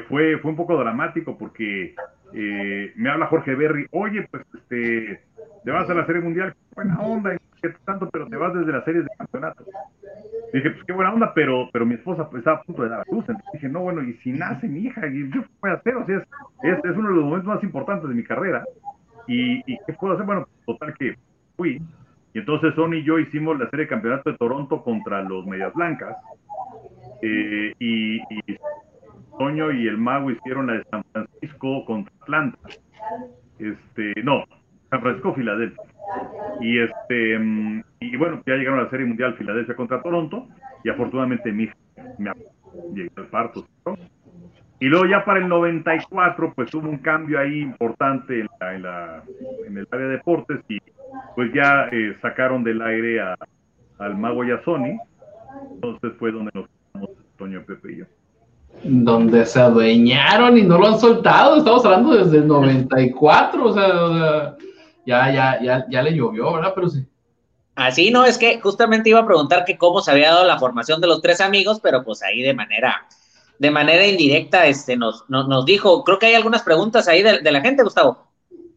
fue, fue un poco dramático porque eh, me habla Jorge Berry, oye, pues este, te vas a la Serie Mundial, buena onda, tanto, pero te vas desde las series de campeonato. dije, pues qué buena onda, pero, pero mi esposa pues, estaba a punto de dar luz. Entonces dije, no, bueno, y si nace mi hija, ¿y yo qué voy a hacer? O sea, es, es, uno de los momentos más importantes de mi carrera. ¿Y, ¿Y qué puedo hacer? Bueno, total que fui. Y entonces Sony y yo hicimos la serie de campeonato de Toronto contra los Medias Blancas. Eh, y Toño y el Mago hicieron la de San Francisco contra Atlanta. Este, no, San Francisco, Filadelfia. Y este y bueno, ya llegaron a la Serie Mundial Filadelfia contra Toronto y afortunadamente mi me llegó el parto. Y luego ya para el 94 pues hubo un cambio ahí importante en, la, en, el área de deportes y pues ya eh, sacaron del aire al Mago y a Sony. Entonces fue donde nos quedamos Toño, Pepe y yo. Donde se adueñaron y no lo han soltado. Estamos hablando desde el 94, o sea ya, ya, ya, ya le llovió, ¿verdad? Pero sí. Así, no, es que justamente iba a preguntar que cómo se había dado la formación de los tres amigos, pero pues ahí de manera, de manera indirecta, este, nos, nos, dijo, creo que hay algunas preguntas ahí de, la gente, Gustavo.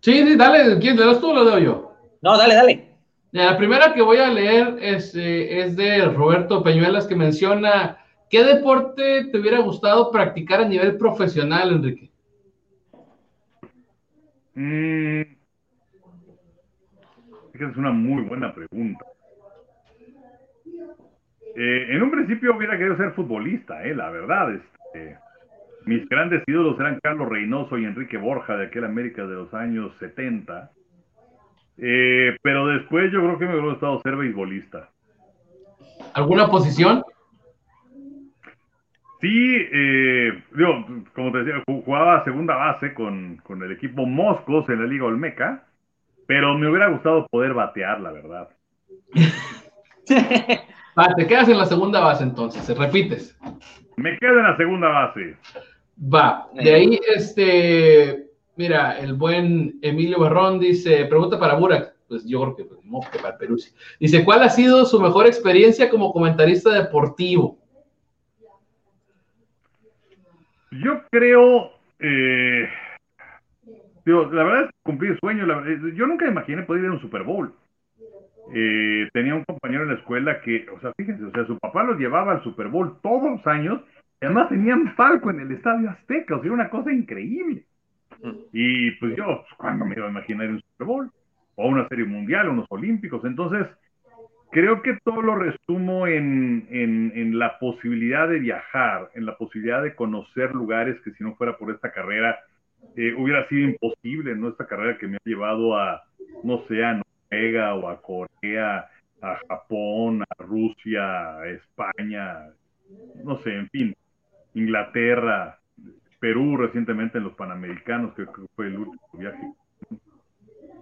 Sí, sí, dale, ¿quién le das tú o lo doy yo? No, dale, dale. La primera que voy a leer es, eh, es de Roberto Peñuelas que menciona, ¿qué deporte te hubiera gustado practicar a nivel profesional, Enrique? Mm, es una muy buena pregunta. Eh, en un principio hubiera querido ser futbolista, eh, la verdad. Este, mis grandes ídolos eran Carlos Reynoso y Enrique Borja de aquel América de los años 70. Eh, pero después yo creo que me hubiera gustado ser beisbolista. ¿Alguna posición? Sí, eh, digo, como te decía, jugaba segunda base con, con el equipo Moscos en la Liga Olmeca. Pero me hubiera gustado poder batear, la verdad. Te quedas en la segunda base entonces, ¿se repites? Me quedo en la segunda base. Va, de ahí, este, mira, el buen Emilio Barrón dice, pregunta para Burak, pues yo creo que, pues, no, que para Perú. Dice, ¿cuál ha sido su mejor experiencia como comentarista deportivo? Yo creo, eh, la verdad es cumplir sueño. yo nunca imaginé poder ir a un Super Bowl. Eh, tenía un compañero en la escuela que, o sea, fíjense, o sea, su papá lo llevaba al Super Bowl todos los años y además tenían palco en el Estadio Azteca, o sea, era una cosa increíble. Y pues yo, pues, ¿cuándo me iba a imaginar un Super Bowl? O una serie mundial, unos olímpicos. Entonces, creo que todo lo resumo en, en, la posibilidad de viajar, en la posibilidad de conocer lugares que si no fuera por esta carrera, eh, hubiera sido imposible, ¿no? Esta carrera que me ha llevado a, no sé, a Noruega o a Corea, a Japón, a Rusia, a España, no sé, en fin. Inglaterra, Perú recientemente en los Panamericanos, creo que fue el último viaje.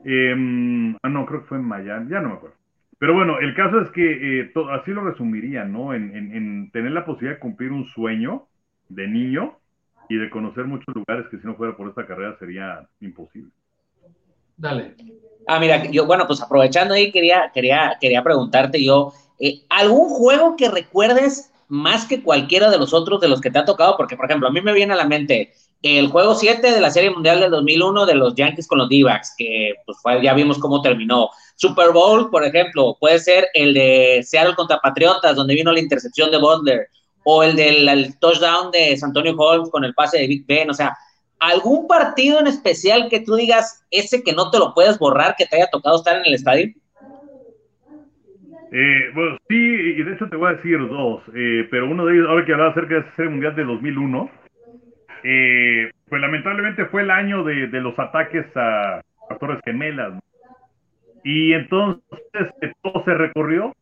Em, ah, no, creo que fue en Miami, ya no me acuerdo. Pero bueno, el caso es que eh, así lo resumiría, ¿no? En, en, tener la posibilidad de cumplir un sueño de niño y de conocer muchos lugares que si no fuera por esta carrera sería imposible. Dale. Ah, mira, yo, bueno, pues aprovechando ahí, quería, quería, quería preguntarte yo, eh, ¿algún juego que recuerdes más que cualquiera de los otros de los que te ha tocado? Porque, por ejemplo, a mí me viene a la mente el juego 7 de la Serie Mundial del 2001 de los Yankees con los d que pues ya vimos cómo terminó. Super Bowl, por ejemplo, puede ser el de Seattle contra Patriotas, donde vino la intercepción de Butler, o el del touchdown de Santonio Holmes con el pase de Big Ben, o sea, algún partido en especial que tú digas, ese que no te lo puedes borrar, que te haya tocado estar en el estadio? Eh, bueno, sí, y de hecho te voy a decir dos, eh, pero uno de ellos, ahora que hablaba acerca de ese Serie Mundial de 2001, eh, pues lamentablemente fue el año de, los ataques a, Torres Gemelas. Y entonces eh, todo se recorrió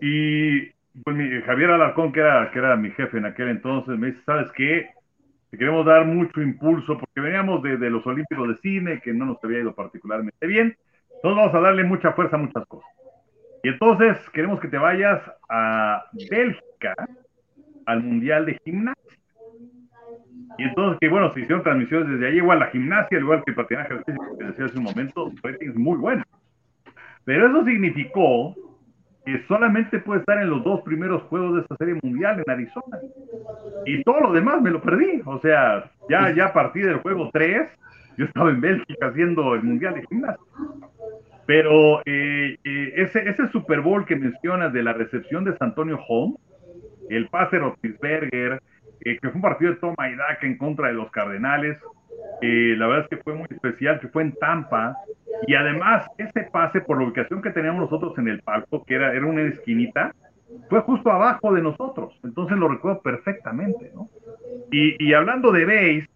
y pues Javier Alarcón, que era, que era mi jefe en aquel entonces, me dice, ¿sabes qué? Queremos dar mucho impulso porque veníamos de, de los Olímpicos de Cine, que no nos había ido particularmente bien. Entonces vamos a darle mucha fuerza a muchas cosas. Y entonces queremos que te vayas a Bélgica, al Mundial de Gimnasia. Y entonces, que bueno, se hicieron transmisiones desde ahí, igual la gimnasia, igual que el patinaje artístico que decía hace un momento, es muy bueno. Pero eso significó que solamente puede estar en los dos primeros juegos de esta serie mundial en Arizona. Y todo lo demás me lo perdí. O sea, ya, ya a partir del juego 3, yo estaba en Bélgica haciendo el mundial de gimnasia. Pero eh, eh, ese, ese Super Bowl que mencionas de la recepción de San Antonio Home, el pase Rotisberger, que fue un partido de toma y daca en contra de los Cardenales. la verdad es que fue muy especial, que fue en Tampa. Y además, ese pase, por la ubicación que teníamos nosotros en el palco, que era, era una esquinita, fue justo abajo de nosotros. Entonces lo recuerdo perfectamente, ¿no? Y, y hablando de base,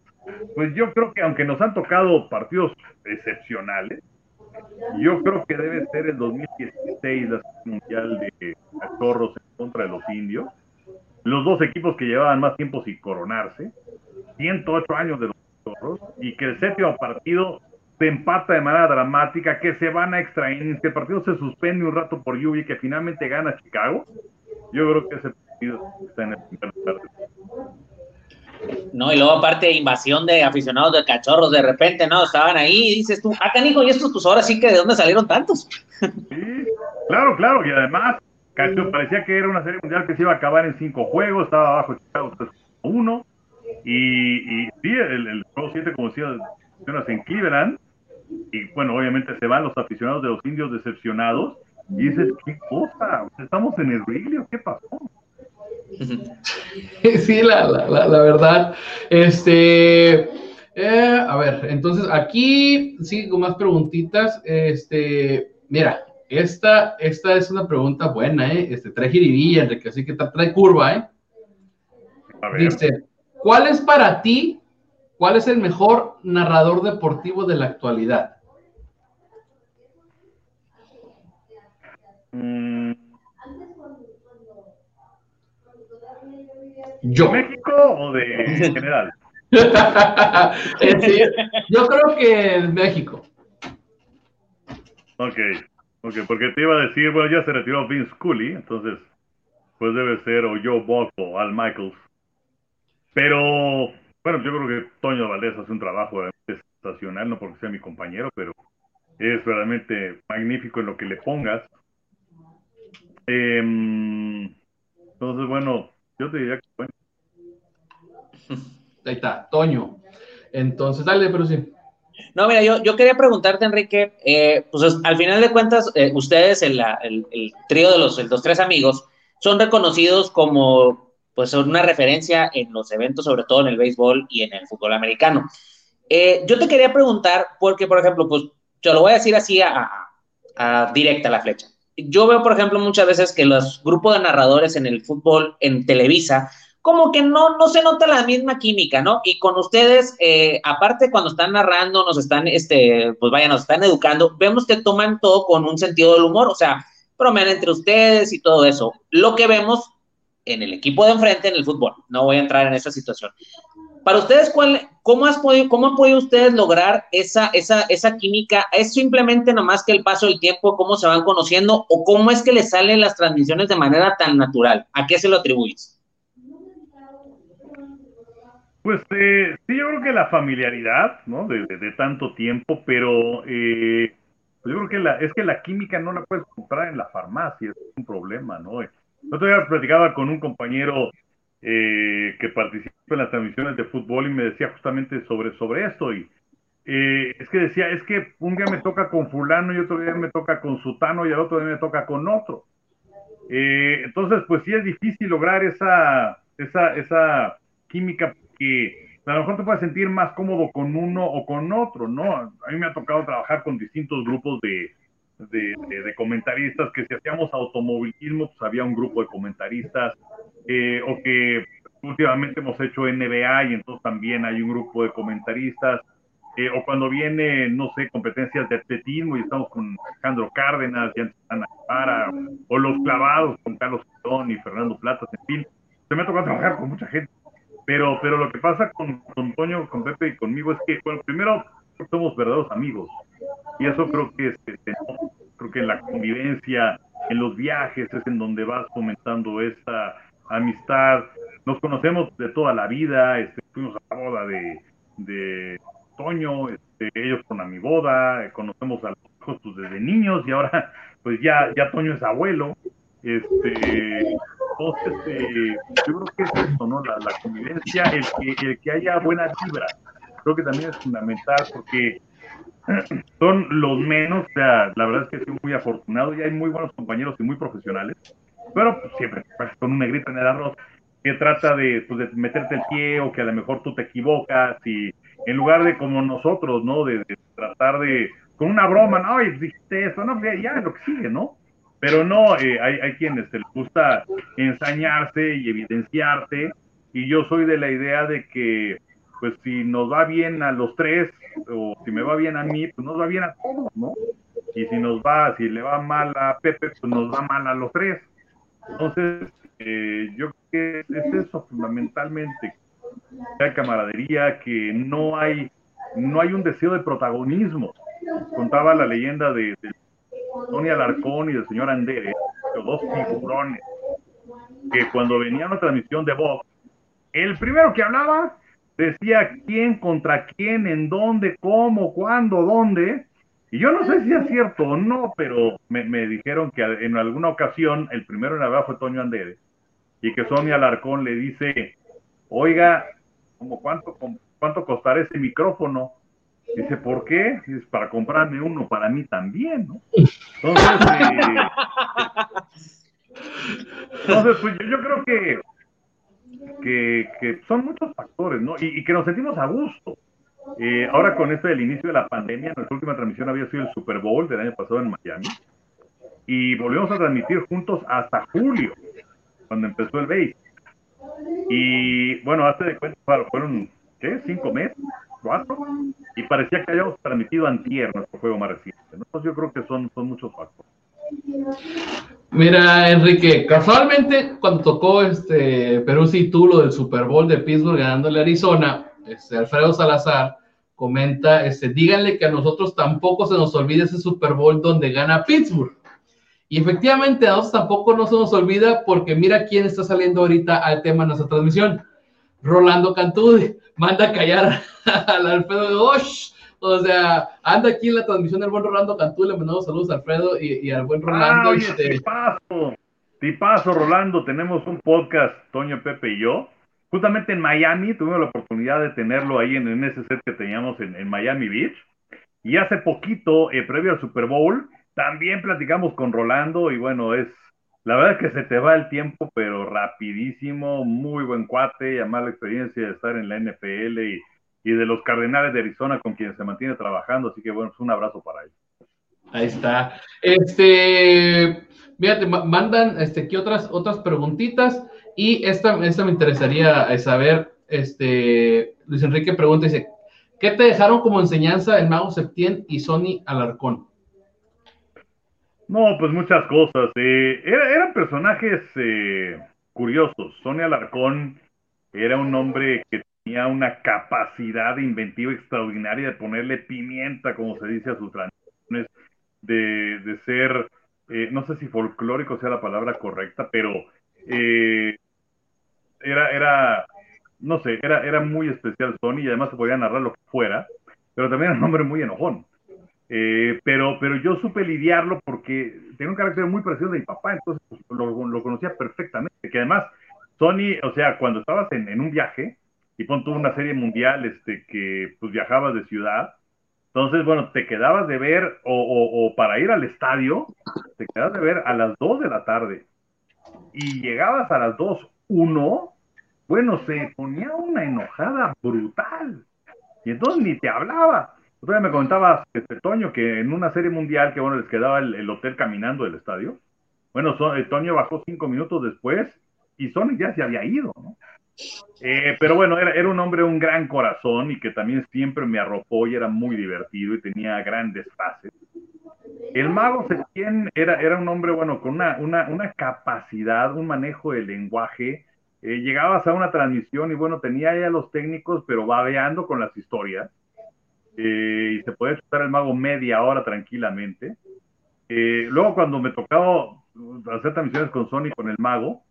pues yo creo que aunque nos han tocado partidos excepcionales, yo creo que debe ser el 2016 la mundial de Cachorros en contra de los indios los dos equipos que llevaban más tiempo sin coronarse, 108 años de los zorros, y que el séptimo partido se empata de manera dramática, que se van a extraer, que el partido se suspende un rato por lluvia y que finalmente gana Chicago. Yo creo que ese partido está en el primer lugar. No, y luego aparte invasión de aficionados de cachorros, de repente, ¿no? Estaban ahí y dices tú, ah, canijo, y estos pues ahora sí que de dónde salieron tantos. Sí, claro, claro, y además parecía que era una serie mundial que se iba a acabar en cinco juegos, estaba abajo Chicago 3-1. Y, y sí, el, juego 7, como decía, en Cleveland. Y bueno, obviamente se van los aficionados de los indios decepcionados. Y dices, ¿qué cosa? ¿Estamos en el Wrigley qué pasó? Sí, la, la, la, verdad. Este. Eh, a ver, entonces aquí sí, con más preguntitas. Este, mira, esta, esta es una pregunta buena, ¿eh? Este, trae jiribilla, Enrique, así que trae curva, ¿eh? Dice, ¿cuál es para ti, cuál es el mejor narrador deportivo de la actualidad? Mm. ¿Yo? ¿México o de general? Eh, yo creo que en México. Ok. Ok, porque te iba a decir, bueno, ya se retiró Vince Cooley, entonces, pues debe ser o Joe Buck o Al Michaels. Pero, bueno, yo creo que Toño Valdés hace un trabajo sensacional, no porque sea mi compañero, pero es realmente magnífico en lo que le pongas. Em, entonces, bueno, yo te diría que bueno. Ahí está, Toño. Entonces, dale, pero sí. No, mira, yo, yo quería preguntarte, Enrique, eh, pues al final de cuentas, eh, ustedes, el, el, trío de los, tres amigos, son reconocidos como pues una referencia en los eventos, sobre todo en el béisbol y en el fútbol americano. Eh, yo te quería preguntar, porque, por ejemplo, pues yo lo voy a decir así a, a, directa la flecha. Yo veo, por ejemplo, muchas veces que los grupos de narradores en el fútbol, en Televisa, como que no, no se nota la misma química, ¿no? Y con ustedes, eh, aparte cuando están narrando, nos están, este, pues vaya, nos están educando, vemos que toman todo con un sentido del humor, o sea, bromean entre ustedes y todo eso. Lo que vemos en el equipo de enfrente en el fútbol. No voy a entrar en esa situación. Para ustedes, ¿cuál, cómo, has podido, ¿cómo han podido ustedes lograr esa, esa, esa química? ¿Es simplemente nomás que el paso del tiempo, cómo se van conociendo o cómo es que les salen las transmisiones de manera tan natural? ¿A qué se lo atribuyes? Pues eh, sí, yo creo que la familiaridad, ¿no? De, tanto tiempo, pero eh, yo creo que es que la química no la puedes comprar en la farmacia, es un problema, ¿no? Yo todavía platicaba con un compañero eh, que participa en las transmisiones de fútbol y me decía justamente sobre, sobre esto y eh, es que decía, es que un día me toca con fulano y otro día me toca con sutano y al otro día me toca con otro. Entonces, pues sí es difícil lograr esa, esa, esa química que a lo mejor te puedes sentir más cómodo con uno o con otro, ¿no? A mí me ha tocado trabajar con distintos grupos de, de, comentaristas que si hacíamos automovilismo, pues había un grupo de comentaristas, eh, o que últimamente hemos hecho NBA y entonces también hay un grupo de comentaristas, eh, o cuando viene, no sé, competencias de atletismo y estamos con Alejandro Cárdenas y Ana Para, o los clavados con Carlos Tón y Fernando Platas, en fin, se me ha tocado trabajar con mucha gente. Pero, pero lo que pasa con, Toño, con Pepe y conmigo es que, bueno, primero somos verdaderos amigos. Y eso creo que, este, creo que en la convivencia, en los viajes, es en donde vas fomentando esta amistad. Nos conocemos de toda la vida, este, fuimos a la boda de, de Toño, este, ellos con a mi boda, conocemos a los hijos pues, desde niños y ahora pues ya, ya Toño es abuelo. Este, entonces, eh, yo creo que es eso, ¿no? La, convivencia, el que, el que haya buena vibra, creo que también es fundamental porque son los menos, o sea, la verdad es que soy muy afortunado y hay muy buenos compañeros y muy profesionales, pero pues, siempre pues, con un negrito en el arroz que trata de, pues, de meterte el pie o que a lo mejor tú te equivocas y en lugar de como nosotros, ¿no? De, tratar de, con una broma, no, y dijiste eso, no, ya, lo que sigue, ¿no? Pero no, eh, hay, hay quienes les gusta ensañarse y evidenciarte y yo soy de la idea de que pues si nos va bien a los tres, o si me va bien a mí, pues nos va bien a todos, ¿no? Y si nos va, si le va mal a Pepe, pues nos va mal a los tres. Entonces, eh, yo creo que es eso fundamentalmente, que hay camaradería, que no hay, no hay un deseo de protagonismo. Contaba la leyenda de Tony Alarcón y del señor Andere, dos figurones, que cuando venía una transmisión de voz, el primero que hablaba decía quién contra quién, en dónde, cómo, cuándo, dónde. Y yo no sé si es cierto o no, pero me, dijeron que en alguna ocasión el primero en hablar fue Toño Andere y que Sonia Alarcón le dice, oiga, ¿cómo cuánto, cuánto costará ese micrófono? Dice, ¿por qué? Dice, para comprarme uno para mí también, ¿no? Entonces, eh, entonces pues yo creo que que, son muchos factores, ¿no? Y, que nos sentimos a gusto. Eh, ahora con esto del inicio de la pandemia, nuestra última transmisión había sido el Super Bowl del año pasado en Miami. Y volvimos a transmitir juntos hasta julio, cuando empezó el base. Y bueno, hace de cuenta, fueron, ¿qué? ¿Cinco meses? ¿Cuatro? Y parecía que habíamos transmitido antier nuestro juego más reciente. Entonces yo creo que son, son muchos factores. Mira, Enrique, casualmente cuando tocó este Perú lo del Super Bowl de Pittsburgh ganándole a Arizona, este, Alfredo Salazar comenta, este, díganle que a nosotros tampoco se nos olvide ese Super Bowl donde gana Pittsburgh. Y efectivamente a nosotros tampoco no se nos olvida porque mira quién está saliendo ahorita al tema de nuestra transmisión. Rolando Cantú manda a callar al Alfredo de Osh o sea, anda aquí en la transmisión del buen Rolando Cantú, le mandamos saludos a Alfredo y, al buen Rolando. Ah, oye, este... tipazo, tipazo, Rolando, tenemos un podcast, Toño, Pepe y yo, justamente en Miami, tuvimos la oportunidad de tenerlo ahí en, ese set que teníamos en, Miami Beach, y hace poquito, eh, previo al Super Bowl, también platicamos con Rolando, y bueno, es, la verdad es que se te va el tiempo, pero rapidísimo, muy buen cuate, y además la experiencia de estar en la NFL y y de los Cardenales de Arizona con quienes se mantiene trabajando. Así que bueno, es un abrazo para ellos. Ahí está. Este, fíjate, mandan este, aquí otras, otras preguntitas y esta, esta me interesaría eh, saber, este, Luis Enrique pregunta, dice, ¿qué te dejaron como enseñanza el Mago Septién y Sony Alarcón? No, pues muchas cosas. Eh, eran personajes eh, curiosos. Sonia Alarcón era un hombre que tenía una capacidad inventiva extraordinaria de ponerle pimienta, como se dice, a sus transmisiones, de, de ser, eh, no sé si folclórico sea la palabra correcta, pero eh, era, era, no sé, era, era muy especial Sony y además se podía narrar lo que fuera, pero también era un hombre muy enojón. Eh, pero, pero yo supe lidiarlo porque tenía un carácter muy parecido de mi papá, entonces pues, lo, conocía perfectamente. Que además, Sony, o sea, cuando estabas en, en un viaje y pon tú una serie mundial este, que pues viajabas de ciudad, entonces, bueno, te quedabas de ver, o, o, o, para ir al estadio, te quedabas de ver a las 2 de la tarde y llegabas a las 2, 1, bueno, se ponía una enojada brutal. Y entonces ni te hablaba. Todavía me comentaba este, Toño que en una serie mundial que bueno les quedaba el, el hotel caminando del estadio. Bueno, so, eh, Toño bajó cinco minutos después y Sonic ya se había ido, ¿no? Eh, pero bueno, era, era, un hombre, un gran corazón y que también siempre me arropó y era muy divertido y tenía grandes fases. El mago Septién era, era un hombre, bueno, con una, una, una capacidad, un manejo del lenguaje. Eh, llegabas a una transmisión y bueno, tenía ya los técnicos, pero babeando con las historias. Eh, y se puede chutar el mago media hora tranquilamente. Eh, luego cuando me tocaba hacer transmisiones con Sony con el mago,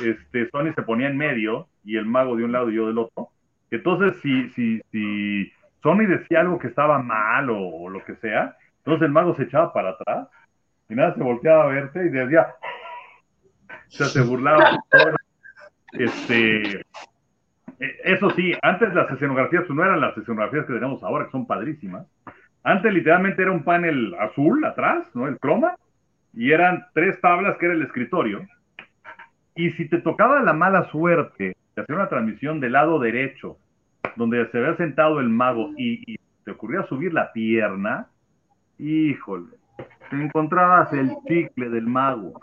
este, Sony se ponía en medio y el mago de un lado y yo del otro. Entonces, si, si, si Sony decía algo que estaba mal o, o, lo que sea, entonces el mago se echaba para atrás y nada, se volteaba a verte y decía, o sea, se burlaba. Este, eso sí, antes las escenografías pues no eran las escenografías que tenemos ahora, que son padrísimas. Antes literalmente era un panel azul atrás, ¿no? El croma, y eran tres tablas que era el escritorio. Y si te tocaba la mala suerte de hacer una transmisión del lado derecho, donde se había sentado el mago y, y te ocurría subir la pierna, híjole, te encontrabas el chicle del mago.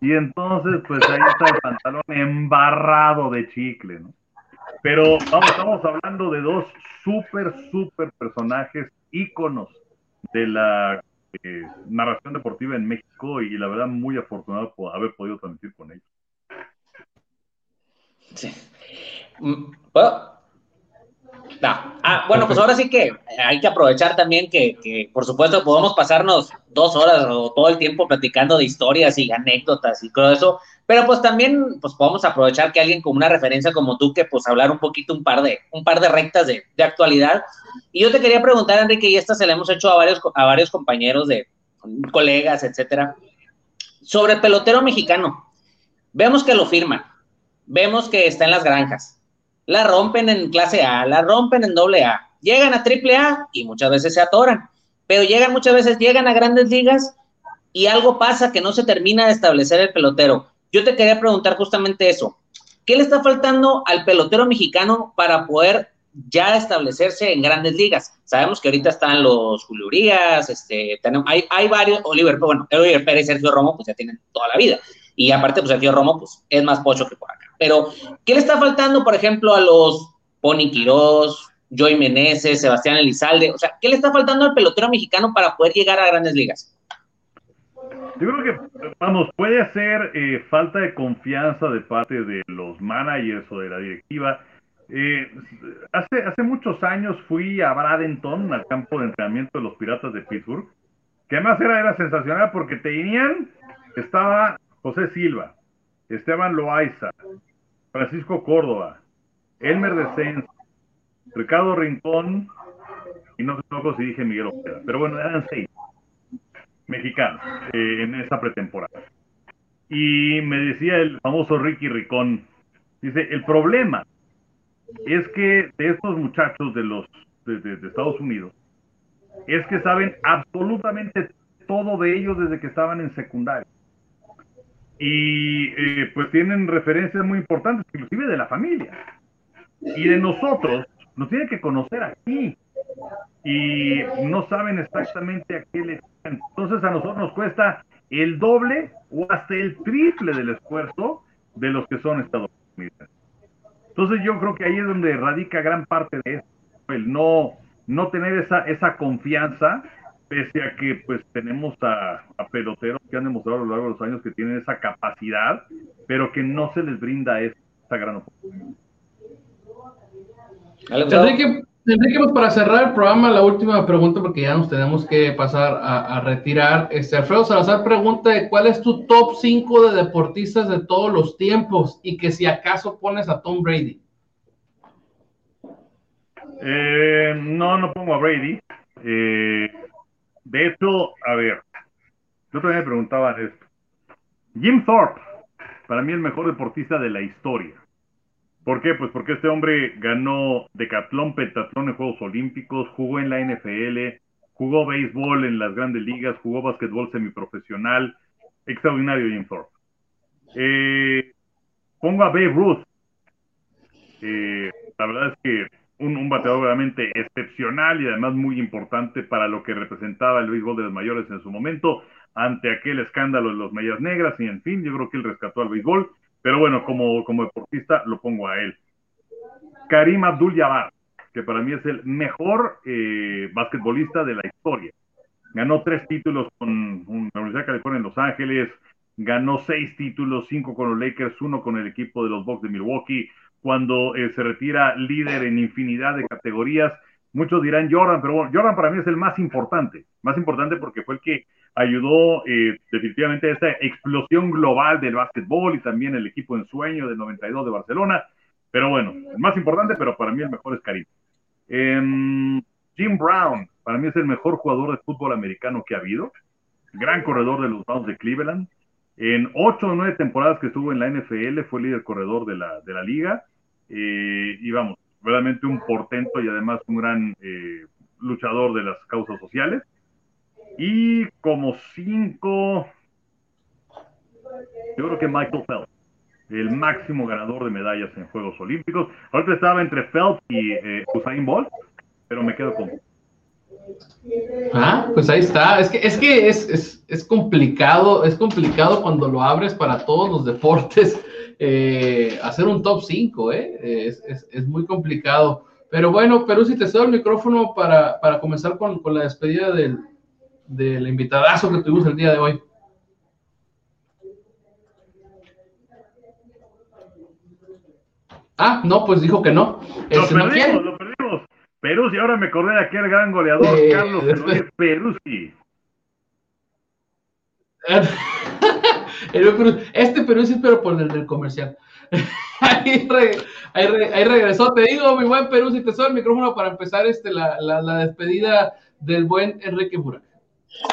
Y entonces, pues ahí está el pantalón embarrado de chicle, ¿no? Pero vamos, estamos hablando de dos súper, súper personajes, íconos de la eh, narración deportiva en México y la verdad muy afortunado por haber podido transmitir con ellos. Sí. Bueno, no. ah, bueno, pues ahora sí que hay que aprovechar también que, que, por supuesto, podemos pasarnos dos horas o todo el tiempo platicando de historias y anécdotas y todo eso, pero pues también pues podemos aprovechar que alguien con una referencia como tú que pues hablar un poquito un par de un par de rectas de, de actualidad. Y yo te quería preguntar Enrique y esta se la hemos hecho a varios a varios compañeros de colegas etcétera. Sobre el pelotero mexicano vemos que lo firman vemos que está en las granjas la rompen en clase A la rompen en doble A llegan a triple A y muchas veces se atoran pero llegan muchas veces llegan a grandes ligas y algo pasa que no se termina de establecer el pelotero yo te quería preguntar justamente eso. ¿Qué le está faltando al pelotero mexicano para poder ya establecerse en grandes ligas? Sabemos que ahorita están los Julio Urias, este, tenemos, hay, hay varios, Oliver, bueno, Oliver Pérez, Sergio Romo, pues ya tienen toda la vida. Y aparte, pues Sergio Romo, pues es más pocho que por acá. Pero, ¿qué le está faltando, por ejemplo, a los Pony Quirós, Joy Meneses, Sebastián Elizalde? O sea, ¿qué le está faltando al pelotero mexicano para poder llegar a grandes ligas? Yo creo que, vamos, puede ser eh, falta de confianza de parte de los managers o de la directiva. Eh, hace, hace muchos años fui a Bradenton, al campo de entrenamiento de los Piratas de Pittsburgh, que además era, era sensacional porque tenían, estaba José Silva, Esteban Loaiza, Francisco Córdoba, Elmer Descens, Ricardo Rincón, y no sé si dije Miguel Ojeda, pero bueno, eran seis mexicanos eh, en esa pretemporada. Y me decía el famoso Ricky Ricón, dice, el problema es que de estos muchachos de los de Estados Unidos, es que saben absolutamente todo de ellos desde que estaban en secundaria. Y eh, pues tienen referencias muy importantes, inclusive de la familia. Y de nosotros, nos tienen que conocer aquí. Y no saben exactamente a qué le entonces a nosotros nos cuesta el doble o hasta el triple del esfuerzo de los que son estadounidenses. Entonces yo creo que ahí es donde radica gran parte de eso, el no, no tener esa, esa confianza pese a que pues tenemos a, peloteros que han demostrado a lo largo de los años que tienen esa capacidad, pero que no se les brinda esa, gran oportunidad. Enrique, Enrique, para cerrar el programa, la última pregunta, porque ya nos tenemos que pasar a, retirar. Este, Alfredo Salazar pregunta cuál es tu top 5 de deportistas de todos los tiempos y que si acaso pones a Tom Brady. Eh, no, no pongo a Brady. Eh, de hecho, a ver, yo también me preguntaba esto. Jim Thorpe, para mí el mejor deportista de la historia. ¿Por qué? Pues porque este hombre ganó decatlón, pentatlón en Juegos Olímpicos, jugó en la NFL, jugó béisbol en las grandes ligas, jugó básquetbol semiprofesional. Extraordinario Jim Thorpe. Eh, pongo a Babe Ruth. Eh, la verdad es que un, bateador realmente excepcional y además muy importante para lo que representaba el béisbol de los mayores en su momento, ante aquel escándalo de los mayas negras y en fin, yo creo que él rescató al béisbol, pero bueno, como, como deportista lo pongo a él. Karim Abdul-Jabbar, que para mí es el mejor eh, basquetbolista de la historia. Ganó tres títulos con la Universidad de California en Los Ángeles, ganó seis títulos, cinco con los Lakers, uno con el equipo de los Bucks de Milwaukee, cuando eh, se retira líder en infinidad de categorías. Muchos dirán Jordan, pero Jordan para mí es el más importante, más importante porque fue el que ayudó eh, definitivamente a esta explosión global del básquetbol y también el equipo en sueño del 92 de Barcelona. Pero bueno, el más importante, pero para mí el mejor es Karim. Em, Jim Brown, para mí es el mejor jugador de fútbol americano que ha habido. Gran corredor de los Browns de Cleveland. En ocho o nueve temporadas que estuvo en la NFL fue líder corredor de la, de la liga. Eh, y vamos, realmente un portento y además un gran eh, luchador de las causas sociales. Y como cinco, yo creo que Michael Phelps, el máximo ganador de medallas en Juegos Olímpicos. Ahorita estaba entre Phelps y eh, Usain Bolt, pero me quedo con Ah, pues ahí está. Es que es que es, es, es complicado, es complicado cuando lo abres para todos los deportes eh, hacer un top 5, ¿eh? Es, muy complicado. Pero bueno, Perú, si te cedo el micrófono para, comenzar con, la despedida del, del invitadazo que tuvimos el día de hoy. Ah, no, pues dijo que no. Lo este, perdimos, lo perdimos. Perú, y ahora me acordé de aquel gran goleador, eh, Carlos Peruzzi. este Perú sí, pero por el del comercial. ahí, regresó. Te digo, mi buen Perú, si te soy el micrófono para empezar este, la, despedida del buen Enrique Burak.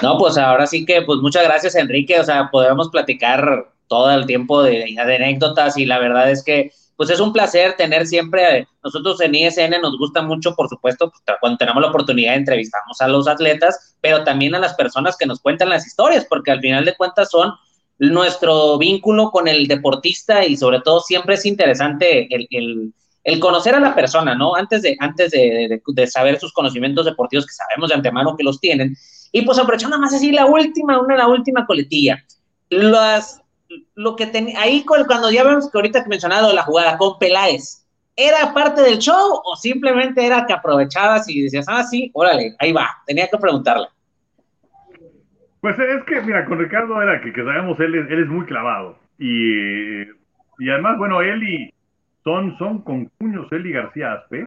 No, pues ahora sí que, pues muchas gracias, Enrique. O sea, podemos platicar todo el tiempo de, de anécdotas y la verdad es que pues es un placer tener siempre, nosotros en ISN nos gusta mucho, por supuesto, pues, cuando tenemos la oportunidad de entrevistamos a los atletas, pero también a las personas que nos cuentan las historias, porque al final de cuentas son nuestro vínculo con el deportista y sobre todo siempre es interesante el, conocer a la persona, ¿no? Antes, de, antes de, saber sus conocimientos deportivos, que sabemos de antemano que los tienen. Y pues aprovechando más así la última, una la última coletilla. Las, lo que tenía ahí cuando ya vemos que ahorita que mencionado la jugada con Peláez, ¿era parte del show o simplemente era que aprovechabas y decías, ah, sí, órale, ahí va? Tenía que preguntarle. Pues es que, mira, con Ricardo era que, que sabemos, él es, él es muy clavado. Y, y además, bueno, él y son, son con puños, él y García Aspe.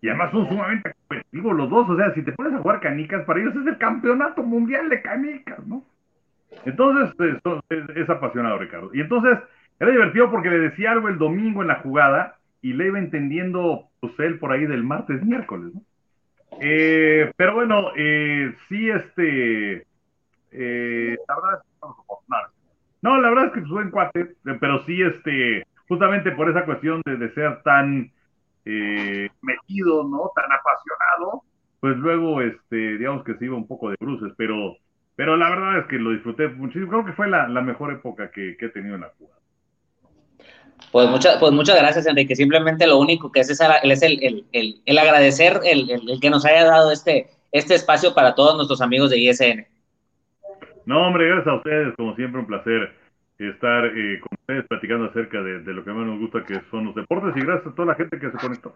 Y además son sumamente competitivos los dos. O sea, si te pones a jugar canicas, para ellos es el campeonato mundial de canicas, ¿no? Entonces, es, apasionado Ricardo. Y entonces, era divertido porque le decía algo el domingo en la jugada y le iba entendiendo, pues él por ahí del martes, miércoles, ¿no? Eh, pero bueno, eh, sí, este, eh, la verdad es que No, la verdad es que fue en cuate, pero sí, este, justamente por esa cuestión de, de ser tan metido, ¿no? Tan apasionado, pues luego, este, digamos que se iba un poco de bruces, pero pero la verdad es que lo disfruté muchísimo. Creo que fue la, mejor época que, he tenido en la jugada. Pues, muchas pues muchas gracias, Enrique. Simplemente lo único que es, es, el, el, agradecer el, que nos haya dado este, este espacio para todos nuestros amigos de ISN. No, hombre, gracias a ustedes. Como siempre, un placer estar eh, con ustedes platicando acerca de, de, lo que más nos gusta, que son los deportes. Y gracias a toda la gente que se conectó.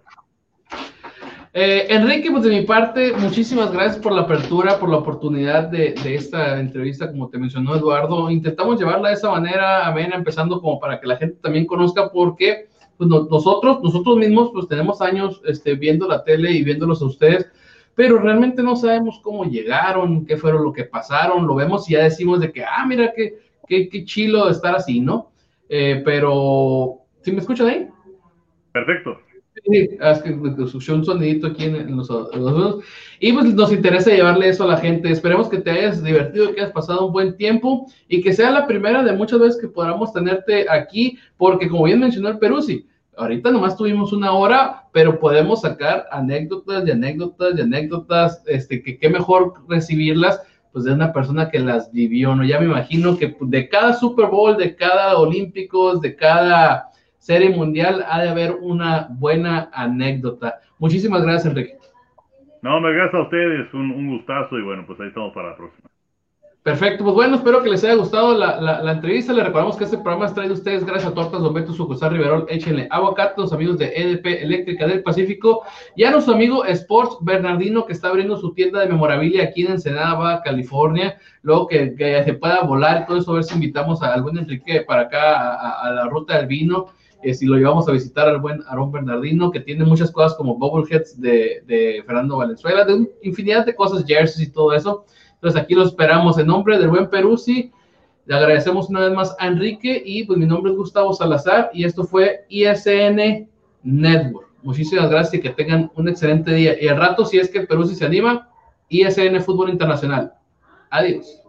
Eh, Enrique, pues de mi parte, muchísimas gracias por la apertura, por la oportunidad de, esta entrevista, como te mencionó Eduardo. Intentamos llevarla de esa manera, amena, empezando como para que la gente también conozca, porque pues, nosotros, nosotros mismos, pues tenemos años este, viendo la tele y viéndolos a ustedes, pero realmente no sabemos cómo llegaron, qué fueron lo que pasaron, lo vemos y ya decimos de que, ah, mira, qué, qué, qué chilo estar así, ¿no? Eh, pero, ¿sí me escuchan ahí? Perfecto. Sí, es que escuché un sonidito aquí en, los, los, Y pues nos interesa llevarle eso a la gente. Esperemos que te hayas divertido, que hayas pasado un buen tiempo y que sea la primera de muchas veces que podamos tenerte aquí, porque como bien mencionó el Peruzzi, ahorita nomás tuvimos una hora, pero podemos sacar anécdotas y anécdotas y anécdotas, este, que qué mejor recibirlas pues de una persona que las vivió, ¿no? Ya me imagino que de cada Super Bowl, de cada Olímpicos, de cada Serie Mundial ha de haber una buena anécdota. Muchísimas gracias, Enrique. No, me gracias a ustedes, un, un gustazo y bueno, pues ahí estamos para la próxima. Perfecto, pues bueno, espero que les haya gustado la, la, entrevista. Les recordamos que este programa es traído ustedes gracias a Tortas Don Beto Sucursal Riverol. Échenle aguacate, los amigos de EDP Eléctrica del Pacífico y a nuestro amigo Sports Bernardino que está abriendo su tienda de memorabilia aquí en Ensenada, California. Luego que, que, se pueda volar y todo eso, a ver si invitamos a algún Enrique para acá a, la ruta del vino. Eh, si lo llevamos a visitar al buen Aarón Bernardino, que tiene muchas cosas como Bubbleheads de, de Fernando Valenzuela, de infinidad de cosas, jerseys y todo eso. Entonces aquí lo esperamos en nombre del buen Peruzzi. Le agradecemos una vez más a Enrique y pues mi nombre es Gustavo Salazar y esto fue ISN Network. Muchísimas gracias y que tengan un excelente día. Y al rato, si es que el Peruzzi se anima, ISN Fútbol Internacional. Adiós.